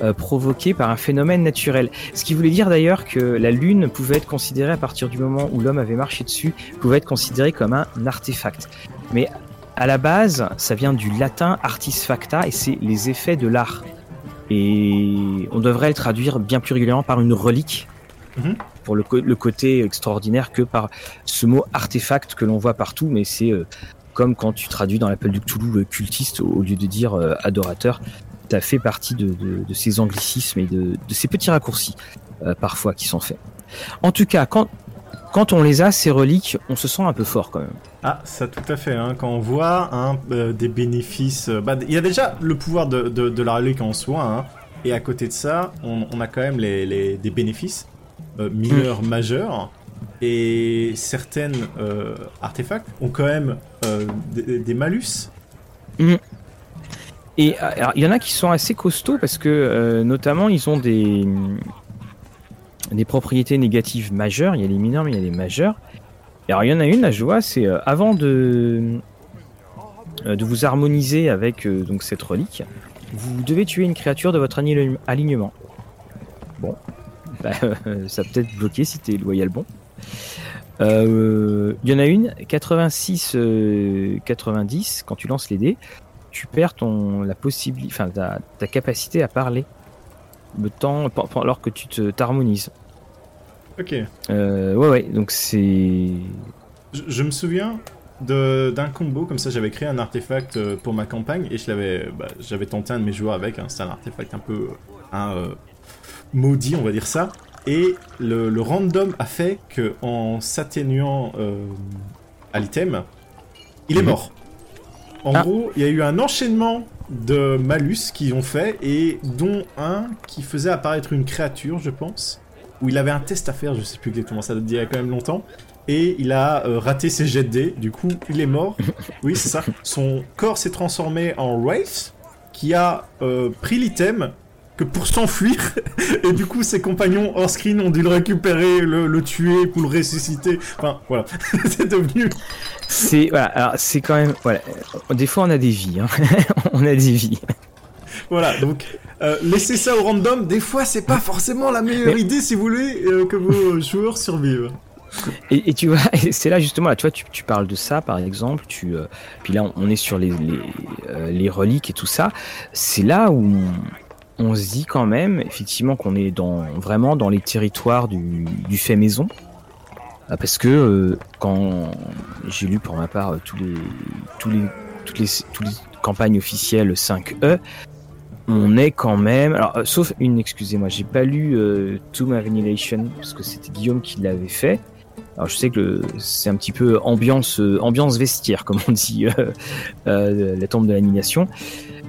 B: euh, provoqué par un phénomène naturel. Ce qui voulait dire d'ailleurs que la Lune pouvait être considérée à partir du moment où l'homme avait marché dessus, pouvait être considérée comme un artefact. Mais à la base, ça vient du latin artis facta et c'est les effets de l'art. Et on devrait le traduire bien plus régulièrement par une relique. Mmh. Pour le, côté extraordinaire que par ce mot artefact que l'on voit partout, mais c'est euh, comme quand tu traduis dans l'appel du Cthulhu le cultiste au lieu de dire euh, adorateur, ça fait partie de, de, de, ces anglicismes et de, de ces petits raccourcis euh, parfois qui sont faits. En tout cas, quand, quand on les a, ces reliques, on se sent un peu fort quand même.
A: Ah, ça tout à fait. Hein. Quand on voit hein, euh, des bénéfices, euh, bah, il y a déjà le pouvoir de, de, de la relique en soi, hein, et à côté de ça, on, on, a quand même les, les des bénéfices euh, mineurs, mmh. majeurs, et certaines artefacts ont quand même des, des, malus.
B: Mmh. Et il y en a qui sont assez costauds parce que notamment ils ont des des propriétés négatives majeures. Il y a les mineurs, mais il y a les majeures. Alors il y en a une, là je vois, c'est euh, avant de euh, de vous harmoniser avec euh, donc cette relique, vous devez tuer une créature de votre alignement. Bon, <laughs> bah, ça peut être bloqué si t'es loyal bon. Il y en a une, 86-90, euh, quand tu lances les dés, tu perds ton la possibilité, enfin ta, capacité à parler le temps alors que tu te t'harmonises.
A: Ok.
B: Euh, ouais ouais, donc c'est.
A: Je, je, me souviens d'un combo comme ça. J'avais créé un artefact euh, pour ma campagne et je l'avais, bah, j'avais tenté un de mes joueurs avec. Hein, c'est un artefact un peu un euh, maudit, on va dire ça. Et le, le, random a fait que en s'atténuant euh, à l'item, il est mort. En ah. gros, il y a eu un enchaînement de malus qu'ils ont fait, et dont un qui faisait apparaître une créature, je pense, où il avait un test à faire, je sais plus exactement, ça date d'il y a quand même longtemps, et il a euh, raté ses jets de dés, du coup, il est mort. <laughs> Oui, c'est ça. Son corps s'est transformé en Wraith, qui a euh, pris l'item, que pour s'enfuir, <laughs> et du coup ses compagnons hors screen ont dû le récupérer, le, le tuer pour le ressusciter. Enfin voilà, <laughs> c'est devenu.
B: C'est voilà, alors c'est quand même voilà. Des fois on a des vies, hein. <laughs> on a des vies.
A: Voilà, donc euh, laisser ça au random, des fois c'est pas forcément la meilleure Mais... idée si vous voulez euh, que vos joueurs survivent.
B: Et, et, tu vois, c'est là justement, là, tu vois, tu, tu, parles de ça par exemple, tu, euh, puis là on est sur les, les, euh, les reliques et tout ça, c'est là où on se dit quand même effectivement qu'on est dans vraiment dans les territoires du, du fait maison. Parce que euh, quand j'ai lu pour ma part tous les tous les toutes les toutes les campagnes officielles 5e on est quand même alors euh, sauf une excusez-moi j'ai pas lu euh, Tomb Annihilation parce que c'était Guillaume qui l'avait fait. Alors je sais que c'est un petit peu ambiance euh, ambiance vestiaire <laughs> comme on dit euh, la tombe de l'annihilation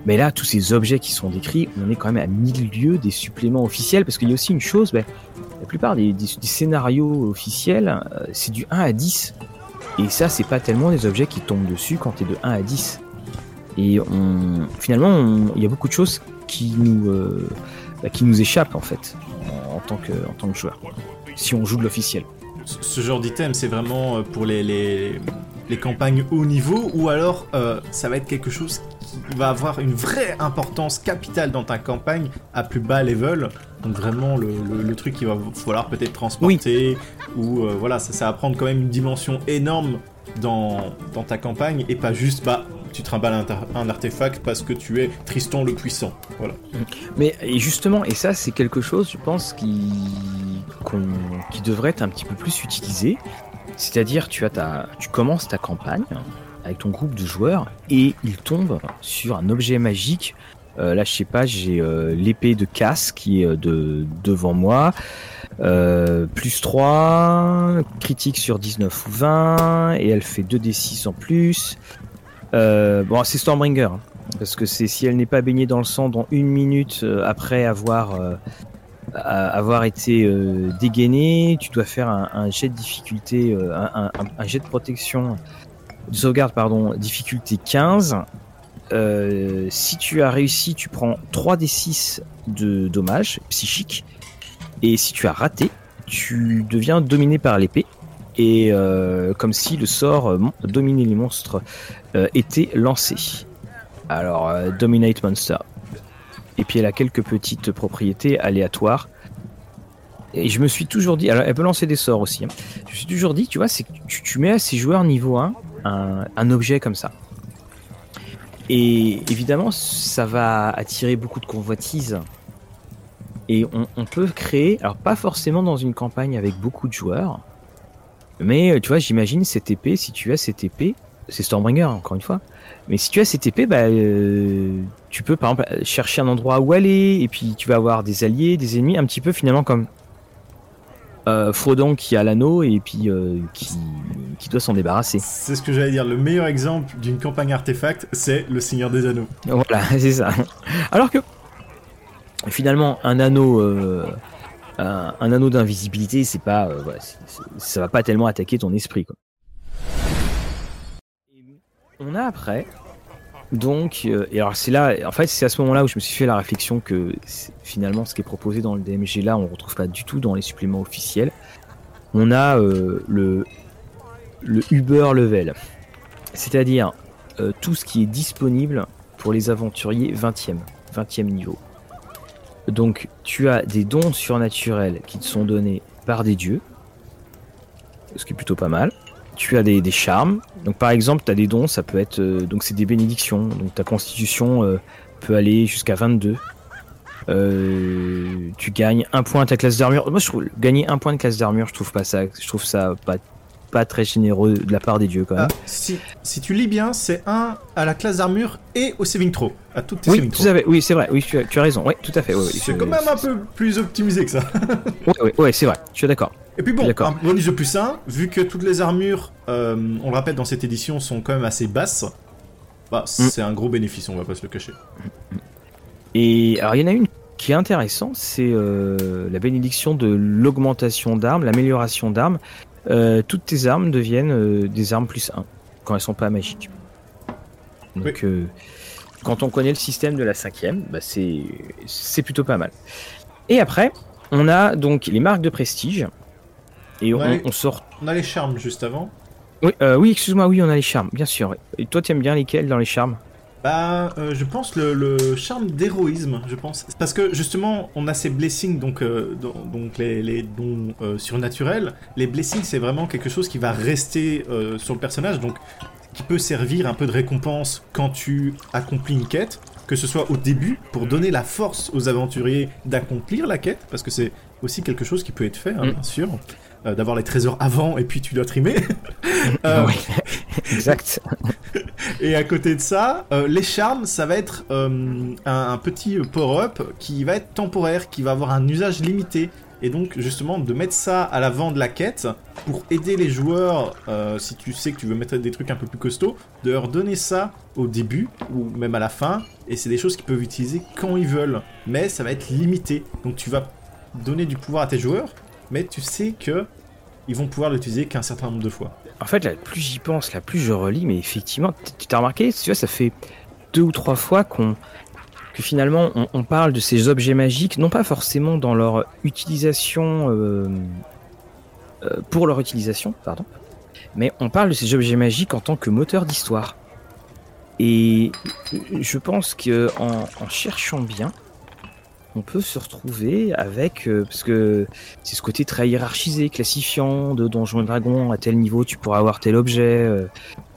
B: mais là, tous ces objets qui sont décrits, on est quand même à mille lieues des suppléments officiels, parce qu'il y a aussi une chose, ben, la plupart des, scénarios officiels, euh, c'est du 1 à 10. Et ça, c'est pas tellement des objets qui tombent dessus quand t'es de 1 à 10. Et on, finalement, il y a beaucoup de choses qui nous, euh, bah, qui nous échappent, en fait, en, tant que, en tant que joueur, si on joue de l'officiel.
A: Ce genre d'item, c'est vraiment pour les, les, les, campagnes haut niveau, ou alors euh, ça va être quelque chose qui va avoir une vraie importance capitale dans ta campagne à plus bas level. Donc vraiment le, le, le truc qu'il va falloir peut-être transporter oui. ou euh, voilà ça, ça va prendre quand même une dimension énorme dans, dans ta campagne et pas juste bah tu trimbales un, artefact parce que tu es Tristan le puissant. Voilà.
B: Mais et justement, et ça c'est quelque chose, je pense, qui, qui devrait être un petit peu plus utilisé. C'est-à-dire, tu as tu commences ta campagne avec ton groupe de joueurs et il tombe sur un objet magique. Euh, là, je sais pas, j'ai euh, l'épée de casse qui est euh, de, devant moi. plus 3, critique sur 19 ou 20, et elle fait 2d6 en plus. bon, c'est Stormbringer, hein, parce que c'est si elle n'est pas baignée dans le sang dans une minute après avoir, avoir été dégainée, tu dois faire un, jet de difficulté, un, un, jet de protection de sauvegarde, pardon, difficulté 15. Euh, si tu as réussi, tu prends 3 des 6 de dommages psychiques. Et si tu as raté, tu deviens dominé par l'épée. Et euh, comme si le sort euh, dominer les monstres était lancé. Alors, Dominate Monster. Et puis elle a quelques petites propriétés aléatoires. Et je me suis toujours dit, alors elle peut lancer des sorts aussi. Hein. Je me suis toujours dit, tu vois, c'est que tu, mets à ces joueurs niveau 1 un, objet comme ça. Et évidemment, ça va attirer beaucoup de convoitises. Et on, peut créer, alors pas forcément dans une campagne avec beaucoup de joueurs, mais tu vois, j'imagine cette épée, si tu as cette épée, c'est Stormbringer encore une fois, mais si tu as cette épée, bah, euh, tu peux par exemple chercher un endroit où aller, et puis tu vas avoir des alliés, des ennemis, un petit peu finalement comme euh, Frodon qui a l'anneau et puis euh, qui, doit s'en débarrasser.
A: C'est ce que j'allais dire. Le meilleur exemple d'une campagne artefact, c'est le Seigneur des Anneaux.
B: Voilà, <laughs> c'est ça. Alors que finalement, un anneau, un, anneau d'invisibilité, c'est pas, ça va pas tellement attaquer ton esprit. Quoi. On a après donc, euh, et alors c'est là, en fait, c'est à ce moment-là où je me suis fait la réflexion que finalement, ce qui est proposé dans le DMG là, on ne retrouve pas du tout dans les suppléments officiels. On a euh, le, Uber level, c'est-à-dire euh, tout ce qui est disponible pour les aventuriers 20e, 20e niveau. Donc, tu as des dons surnaturels qui te sont donnés par des dieux, ce qui est plutôt pas mal tu as des, charmes. Donc par exemple, tu as des dons, ça peut être euh, donc c'est des bénédictions. Donc ta constitution euh, peut aller jusqu'à 22. Euh, tu gagnes un point à ta classe d'armure. Moi, je trouve gagner un point de classe d'armure, je trouve pas ça, je trouve ça pas pas très généreux de la part des dieux quand même. Ah,
A: si, si tu lis bien, c'est un à la classe d'armure et au saving throw, à toutes tes
B: oui,
A: saving
B: oui, c'est vrai, oui, tu as, tu as raison, oui, tout à fait.
A: c'est quand même un peu plus optimisé que ça.
B: oui, ouais, c'est vrai, je suis d'accord.
A: Et puis bon, un bonus de plus 1, vu que toutes les armures, euh, on le rappelle dans cette édition, sont quand même assez basses, bah, mm. c'est un gros bénéfice, on va pas se le cacher.
B: Et alors il y en a une qui est intéressante, c'est euh, la bénédiction de l'augmentation d'armes, l'amélioration d'armes. Euh, toutes tes armes deviennent des armes plus 1 quand elles sont pas magiques. Donc quand on connaît le système de la cinquième, bah c'est plutôt pas mal. Et après, on a donc les marques de prestige. Et on, sort.
A: On a les charmes juste avant.
B: Oui, euh, oui excuse-moi, oui, on a les charmes, bien sûr. Et toi, tu aimes bien lesquels dans les charmes?
A: Bah, euh, je pense le, charme d'héroïsme, je pense. Parce que justement, on a ces blessings, donc, euh, donc les, dons surnaturels. Les blessings, c'est vraiment quelque chose qui va rester sur le personnage, donc qui peut servir un peu de récompense quand tu accomplis une quête, que ce soit au début pour donner la force aux aventuriers d'accomplir la quête, parce que c'est aussi quelque chose qui peut être fait, hein, mm. bien sûr. Euh, d'avoir les trésors avant et puis tu dois trimer. <laughs>
B: euh, oui, <laughs> exact. <laughs>
A: et à côté de ça, euh, les charmes, ça va être euh, un, petit power-up qui va être temporaire, qui va avoir un usage limité. Et donc justement de mettre ça à l'avant de la quête pour aider les joueurs, si tu sais que tu veux mettre des trucs un peu plus costauds, de leur donner ça au début ou même à la fin. Et c'est des choses qu'ils peuvent utiliser quand ils veulent. Mais ça va être limité. Donc tu vas donner du pouvoir à tes joueurs, mais tu sais que ils vont pouvoir l'utiliser qu'un certain nombre de fois.
B: En fait, plus j'y pense, la plus je relis, mais effectivement, tu t'as remarqué, tu vois, ça fait deux ou trois fois qu'on que finalement on, parle de ces objets magiques, non pas forcément dans leur utilisation euh, euh, pour leur utilisation, pardon, mais on parle de ces objets magiques en tant que moteur d'histoire. Et je pense que en cherchant bien, on peut se retrouver avec euh, parce que c'est ce côté très hiérarchisé, classifiant de Donjons et Dragons à tel niveau tu pourras avoir tel objet, euh,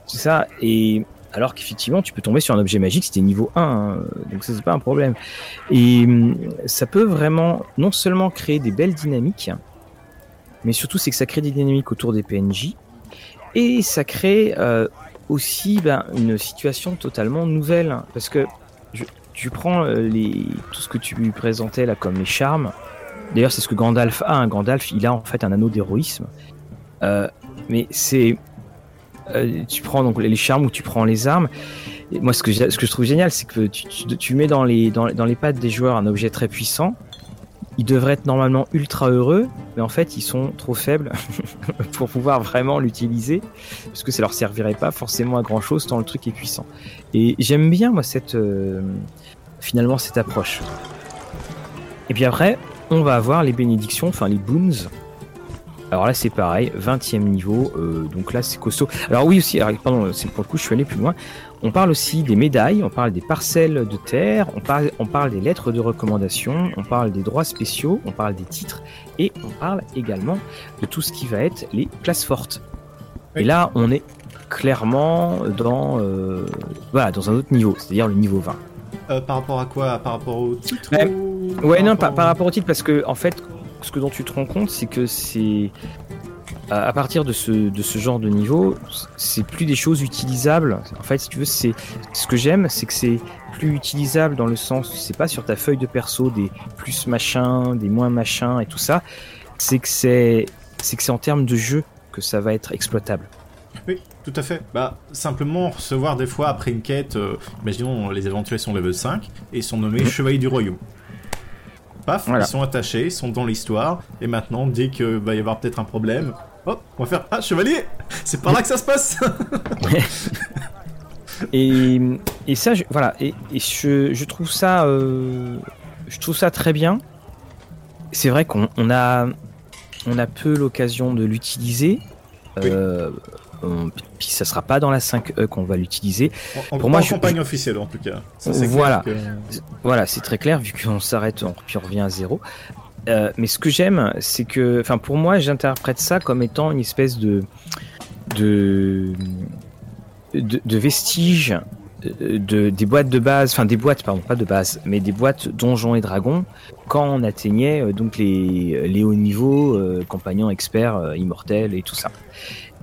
B: tout ça. Et alors qu'effectivement tu peux tomber sur un objet magique c'était niveau 1 hein, donc ça c'est pas un problème et hum, ça peut vraiment non seulement créer des belles dynamiques mais surtout c'est que ça crée des dynamiques autour des PNJ et ça crée euh, aussi ben, une situation totalement nouvelle parce que tu prends euh, les, tout ce que tu lui présentais là comme les charmes d'ailleurs c'est ce que Gandalf a un Gandalf il a en fait un anneau d'héroïsme euh, mais c'est euh, tu prends donc les charmes ou tu prends les armes. Moi, ce que, ce que je trouve génial, c'est que tu, mets dans les, dans, dans les pattes des joueurs un objet très puissant. Ils devraient être normalement ultra heureux, mais en fait, ils sont trop faibles <laughs> pour pouvoir vraiment l'utiliser, parce que ça leur servirait pas forcément à grand chose tant le truc est puissant. Et j'aime bien, moi, cette, finalement, cette approche. Et puis après, on va avoir les bénédictions, enfin les boons, alors là c'est pareil, 20 e niveau, euh, donc là c'est costaud. Alors oui aussi, alors, pardon, c'est pour le coup je suis allé plus loin. On parle aussi des médailles, on parle des parcelles de terre, on parle, on parle des lettres de recommandation, on parle des droits spéciaux, on parle des titres et on parle également de tout ce qui va être les classes fortes. Et là on est clairement dans, euh, voilà, dans un autre niveau, c'est-à-dire le niveau 20.
A: Euh, par rapport à quoi? Par rapport au titre
B: Ouais, ou... ouais non, par, par rapport au titre, parce que en fait, ce que dont tu te rends compte, c'est que c'est à partir de ce, de ce genre de niveau, c'est plus des choses utilisables. En fait, si tu veux, c'est ce que j'aime, c'est que c'est plus utilisable dans le sens, c'est pas sur ta feuille de perso des plus machins, des moins machins et tout ça. C'est que c'est, c'est que c'est en termes de jeu que ça va être exploitable.
A: Oui, tout à fait. Bah, simplement recevoir des fois après une quête, euh, imaginons les aventuriers sont level 5 et sont nommés mmh. chevaliers du royaume. Paf, voilà. ils sont attachés, ils sont dans l'histoire, et maintenant, dès qu'il va y avoir peut-être un problème, hop, on va faire Ah, chevalier C'est par là que ça se passe <laughs>
B: et, et ça, je, voilà, et, et je, je, trouve ça, euh, je trouve ça très bien. C'est vrai qu'on on a, on a peu l'occasion de l'utiliser. Oui. Euh, on, puis ça sera pas dans la 5E qu'on va l'utiliser.
A: En, Pour moi, en campagne je... officielle en tout cas.
B: Ça, voilà, que... voilà, c'est très clair vu qu'on s'arrête, on, puis on revient à zéro. Euh, mais ce que j'aime, c'est que, enfin, pour moi, j'interprète ça comme étant une espèce de de, de, de vestige de, des boîtes de base, enfin des boîtes, pardon, pas de base, mais des boîtes donjons et dragons quand on atteignait euh, donc les, les hauts niveaux, euh, compagnons, experts, euh, immortels et tout ça.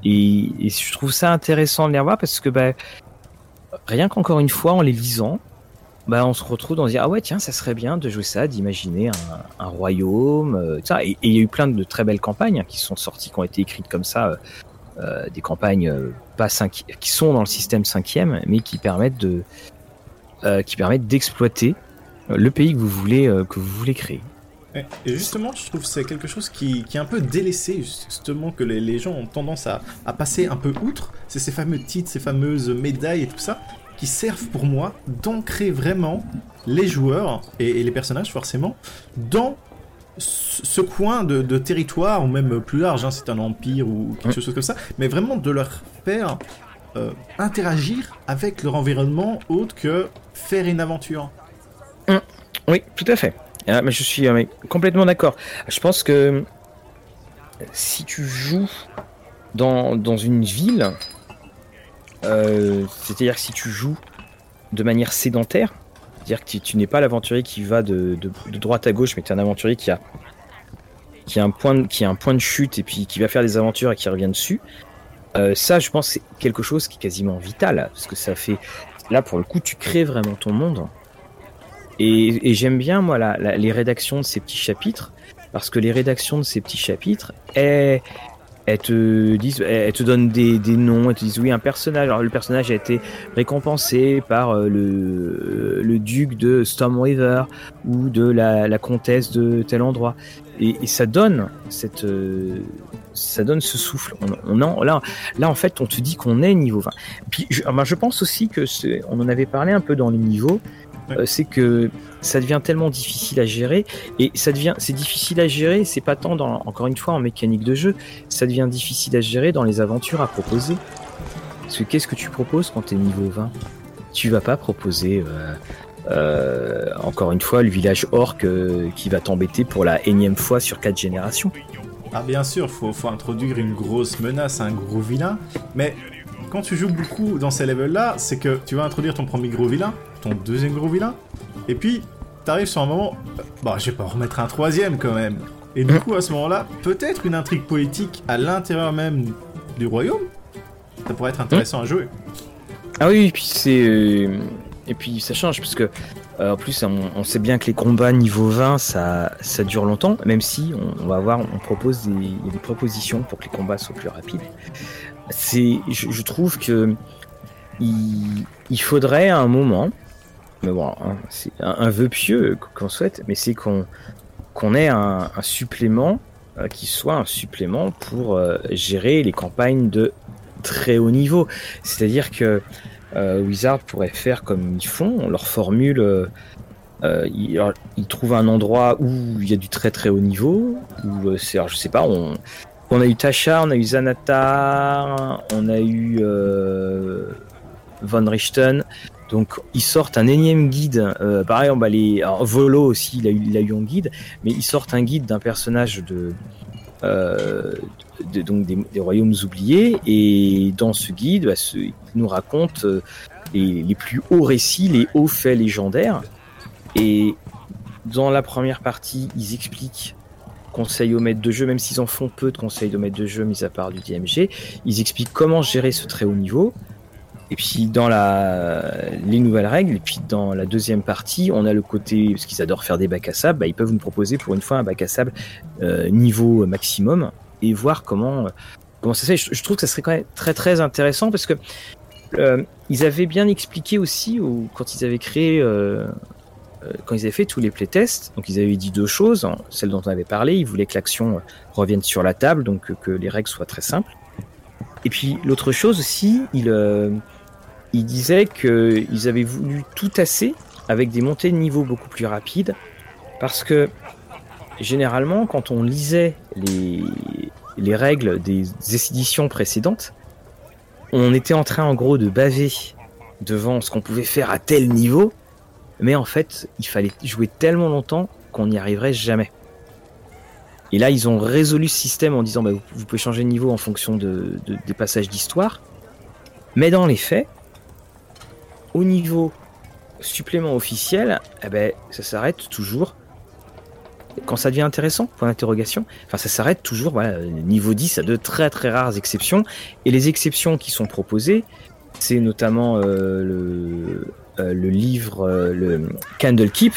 B: Et, je trouve ça intéressant de les revoir parce que bah, rien qu'encore une fois en les lisant, bah, on se retrouve dans dire ah ouais tiens ça serait bien de jouer ça, d'imaginer un, royaume, euh, ça. Et il y a eu plein de très belles campagnes hein, qui sont sorties, qui ont été écrites comme ça, euh, des campagnes pas cinq, qui sont dans le système cinquième, mais qui permettent de euh, qui permettent d'exploiter le pays que vous voulez que vous voulez créer.
A: Et justement, je trouve que c'est quelque chose qui, qui, est un peu délaissé, justement, que les, les gens ont tendance à, à, passer un peu outre. C'est ces fameux titres, ces fameuses médailles et tout ça, qui servent pour moi d'ancrer vraiment les joueurs et, et, les personnages, forcément, dans ce coin de, de territoire, ou même plus large, hein, c'est un empire ou quelque chose comme ça, mais vraiment de leur faire euh, interagir avec leur environnement autre que faire une aventure.
B: Mmh. Oui, tout à fait. Ah, mais je suis euh, complètement d'accord. Je pense que si tu joues dans, une ville, euh, c'est-à-dire que si tu joues de manière sédentaire, c'est-à-dire que tu, n'es pas l'aventurier qui va de, droite à gauche, mais tu es un aventurier qui a, qui, a un point de, qui a un point de chute et puis qui va faire des aventures et qui revient dessus, euh, ça je pense c'est quelque chose qui est quasiment vital, parce que ça fait... Là pour le coup tu crées vraiment ton monde. Et, j'aime bien, moi, les rédactions de ces petits chapitres, parce que les rédactions de ces petits chapitres, elles, te donnent des, noms, elles te disent oui, un personnage. Alors, le personnage a été récompensé par le, le duc de Storm River ou de la, comtesse de tel endroit. Et, ça donne cette, ça donne ce souffle. Là, en fait, on te dit qu'on est niveau 20. Puis, je, je pense aussi que on en avait parlé un peu dans les niveaux euh, c'est que ça devient tellement difficile à gérer et ça devient c'est difficile à gérer c'est pas tant dans encore une fois en mécanique de jeu ça devient difficile à gérer dans les aventures à proposer. Parce que qu'est-ce que tu proposes quand tu es niveau 20 tu vas pas proposer euh, euh, encore une fois le village orc euh, qui va t'embêter pour la énième fois sur quatre générations.
A: Ah bien sûr faut, faut introduire une grosse menace un gros vilain. Mais quand tu joues beaucoup dans ces levels-là, c'est que tu vas introduire ton premier gros vilain, ton deuxième gros vilain, et puis t'arrives sur un moment, euh, bah je vais pas en remettre un troisième quand même. Et du coup, à ce moment-là, peut-être une intrigue politique à l'intérieur même du royaume, ça pourrait être intéressant à jouer.
B: Ah oui, et puis c'est. euh, Et puis ça change, parce que. euh, en plus, on, on sait bien que les combats niveau 20, ça, ça dure longtemps, même si on, on va voir, on propose des, il y a des propositions pour que les combats soient plus rapides. C'est, je, je trouve que il, il faudrait à un moment, mais bon, hein, c'est un, vœu pieux qu'on souhaite, mais c'est qu'on ait un, supplément euh, qui soit un supplément pour euh, gérer les campagnes de très haut niveau. C'est-à-dire que euh, Wizard pourrait faire comme ils font, leur formule. Ils, trouvent un endroit où il y a du très très haut niveau, où c'est, je sais pas, on, a eu Tasha, on a eu Xanatar, on a eu Von Richten. Donc ils sortent un énième guide. Euh, pareil, les. alors, Volo aussi, il a, eu, il guide, mais ils sortent un guide d'un personnage de, euh, des, royaumes oubliés. Et dans ce guide, bah, ce- il nous raconte euh, les, les plus hauts récits, les hauts faits légendaires. Et dans la première partie, ils expliquent conseils au maître de jeu, même s'ils en font peu de conseils au maître de jeu, mis à part du DMG, ils expliquent comment gérer ce très haut niveau. Et puis dans la, les nouvelles règles, et puis dans la deuxième partie, on a le côté, parce qu'ils adorent faire des bacs à sable, bah, ils peuvent nous proposer pour une fois un bac à sable euh, niveau maximum et voir comment, euh, comment ça se fait. Je, trouve que ça serait quand même très très intéressant parce que euh, ils avaient bien expliqué aussi au- quand ils avaient créé, euh, euh, quand ils avaient fait tous les playtests, donc ils avaient dit deux choses. hein, celle dont on avait parlé, ils voulaient que l'action euh, revienne sur la table, donc euh, que les règles soient très simples. Et puis l'autre chose aussi, ils, ils disaient qu'ils avaient voulu tout tasser avec des montées de niveau beaucoup plus rapides, parce que généralement, quand on lisait les, les règles des éditions précédentes, on était en train en gros de baver devant ce qu'on pouvait faire à tel niveau, mais en fait, il fallait jouer tellement longtemps qu'on n'y arriverait jamais. Et là, ils ont résolu ce système en disant bah, vous, pouvez changer de niveau en fonction de- des passages d'histoire, mais dans les faits, au niveau supplément officiel, eh ben, ça s'arrête toujours quand ça devient intéressant, point d'interrogation, enfin ça s'arrête toujours, voilà, niveau 10 à de très très rares exceptions. Et les exceptions qui sont proposées, c'est notamment euh, le, euh, le livre, euh, le Candle Keep,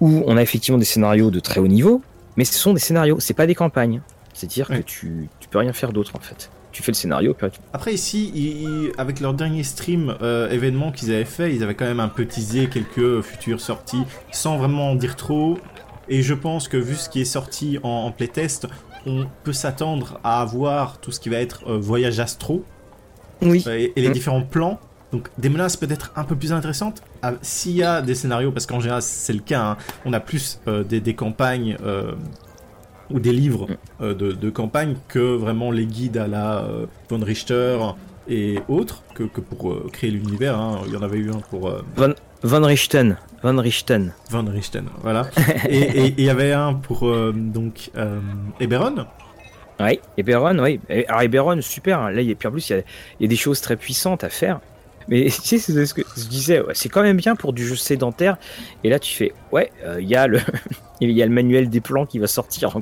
B: où on a effectivement des scénarios de très haut niveau, mais ce sont des scénarios, c'est pas des campagnes. C'est-à-dire que tu, tu peux rien faire d'autre en fait. Tu fais le scénario, puis
A: Après ici, ils- ils- avec leur dernier stream euh, événement qu'ils avaient fait, ils avaient quand même un peu teasé quelques futures sorties, sans vraiment en dire trop. Et je pense que vu ce qui est sorti en, en playtest, on peut s'attendre à avoir tout ce qui va être euh, voyage astro
B: oui.
A: euh, et, et les
B: Mm.
A: différents plans. Donc des menaces peut-être un peu plus intéressantes. Ah, S'il y a des scénarios, parce qu'en général c'est le cas, hein, on a plus euh, des, des campagnes euh, ou des livres euh, de, de campagne que vraiment les guides à la euh, Von Richter et autres que, que pour euh, créer l'univers. hein. Il y en avait eu un pour euh,
B: Van Richten, Van Richten.
A: Von Richten, voilà. <laughs> et il y avait un pour donc Eberron.
B: Oui, Eberron, oui. Alors Eberron, super. hein. Là, il y a, puis en plus, il y, a, il y a des choses très puissantes à faire. Mais <laughs> tu sais, c'est ce que je disais, ouais, c'est quand même bien pour du jeu sédentaire. Et là, tu fais, ouais, euh, il y a le, <laughs> il y a le manuel des plans qui va sortir.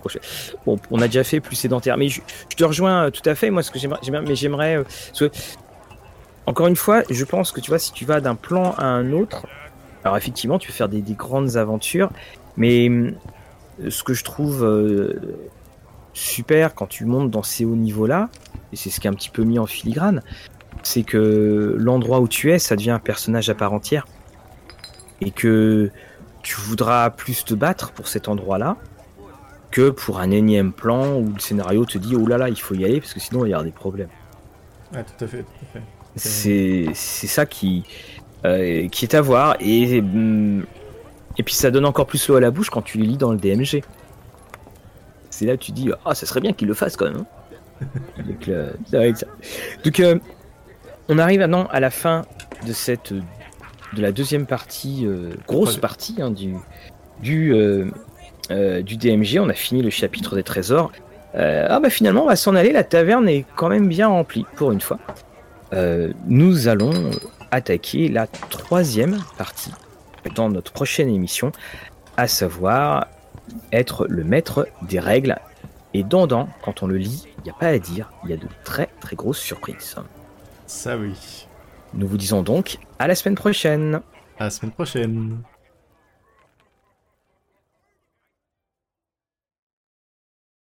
B: On a déjà fait plus sédentaire, mais je, te rejoins euh, tout à fait. Moi, ce que j'aimerais, euh, encore une fois, je pense que tu vois, si tu vas d'un plan à un autre, alors effectivement, tu peux faire des, des grandes aventures, mais hum, ce que je trouve euh, super quand tu montes dans ces hauts niveaux-là, et c'est ce qui est un petit peu mis en filigrane, c'est que l'endroit où tu es, ça devient un personnage à part entière. Et que tu voudras plus te battre pour cet endroit-là que pour un énième plan où le scénario te dit oh là là, il faut y aller parce que sinon il y aura des problèmes.
A: Ouais, tout à fait.
B: C'est ça qui, euh, qui est à voir. Et, hum, et puis ça donne encore plus l'eau à la bouche quand tu les lis dans le DMG. C'est là que tu dis Ah, ça serait bien qu'il le fasse quand même. hein. <laughs> Ça. Donc, euh, on arrive maintenant à la fin de cette de la deuxième partie, euh, grosse partie hein, du du euh, euh, du DMG. On a fini le chapitre des trésors. Ah bah finalement, on va s'en aller. La taverne est quand même bien remplie pour une fois. nous allons attaquer la troisième partie dans notre prochaine émission, à savoir être le maître des règles. Et Dandan, quand on le lit, il n'y a pas à dire, il y a de très très grosses surprises.
A: Ça oui.
B: Nous vous disons donc à la semaine prochaine.
A: À la semaine prochaine.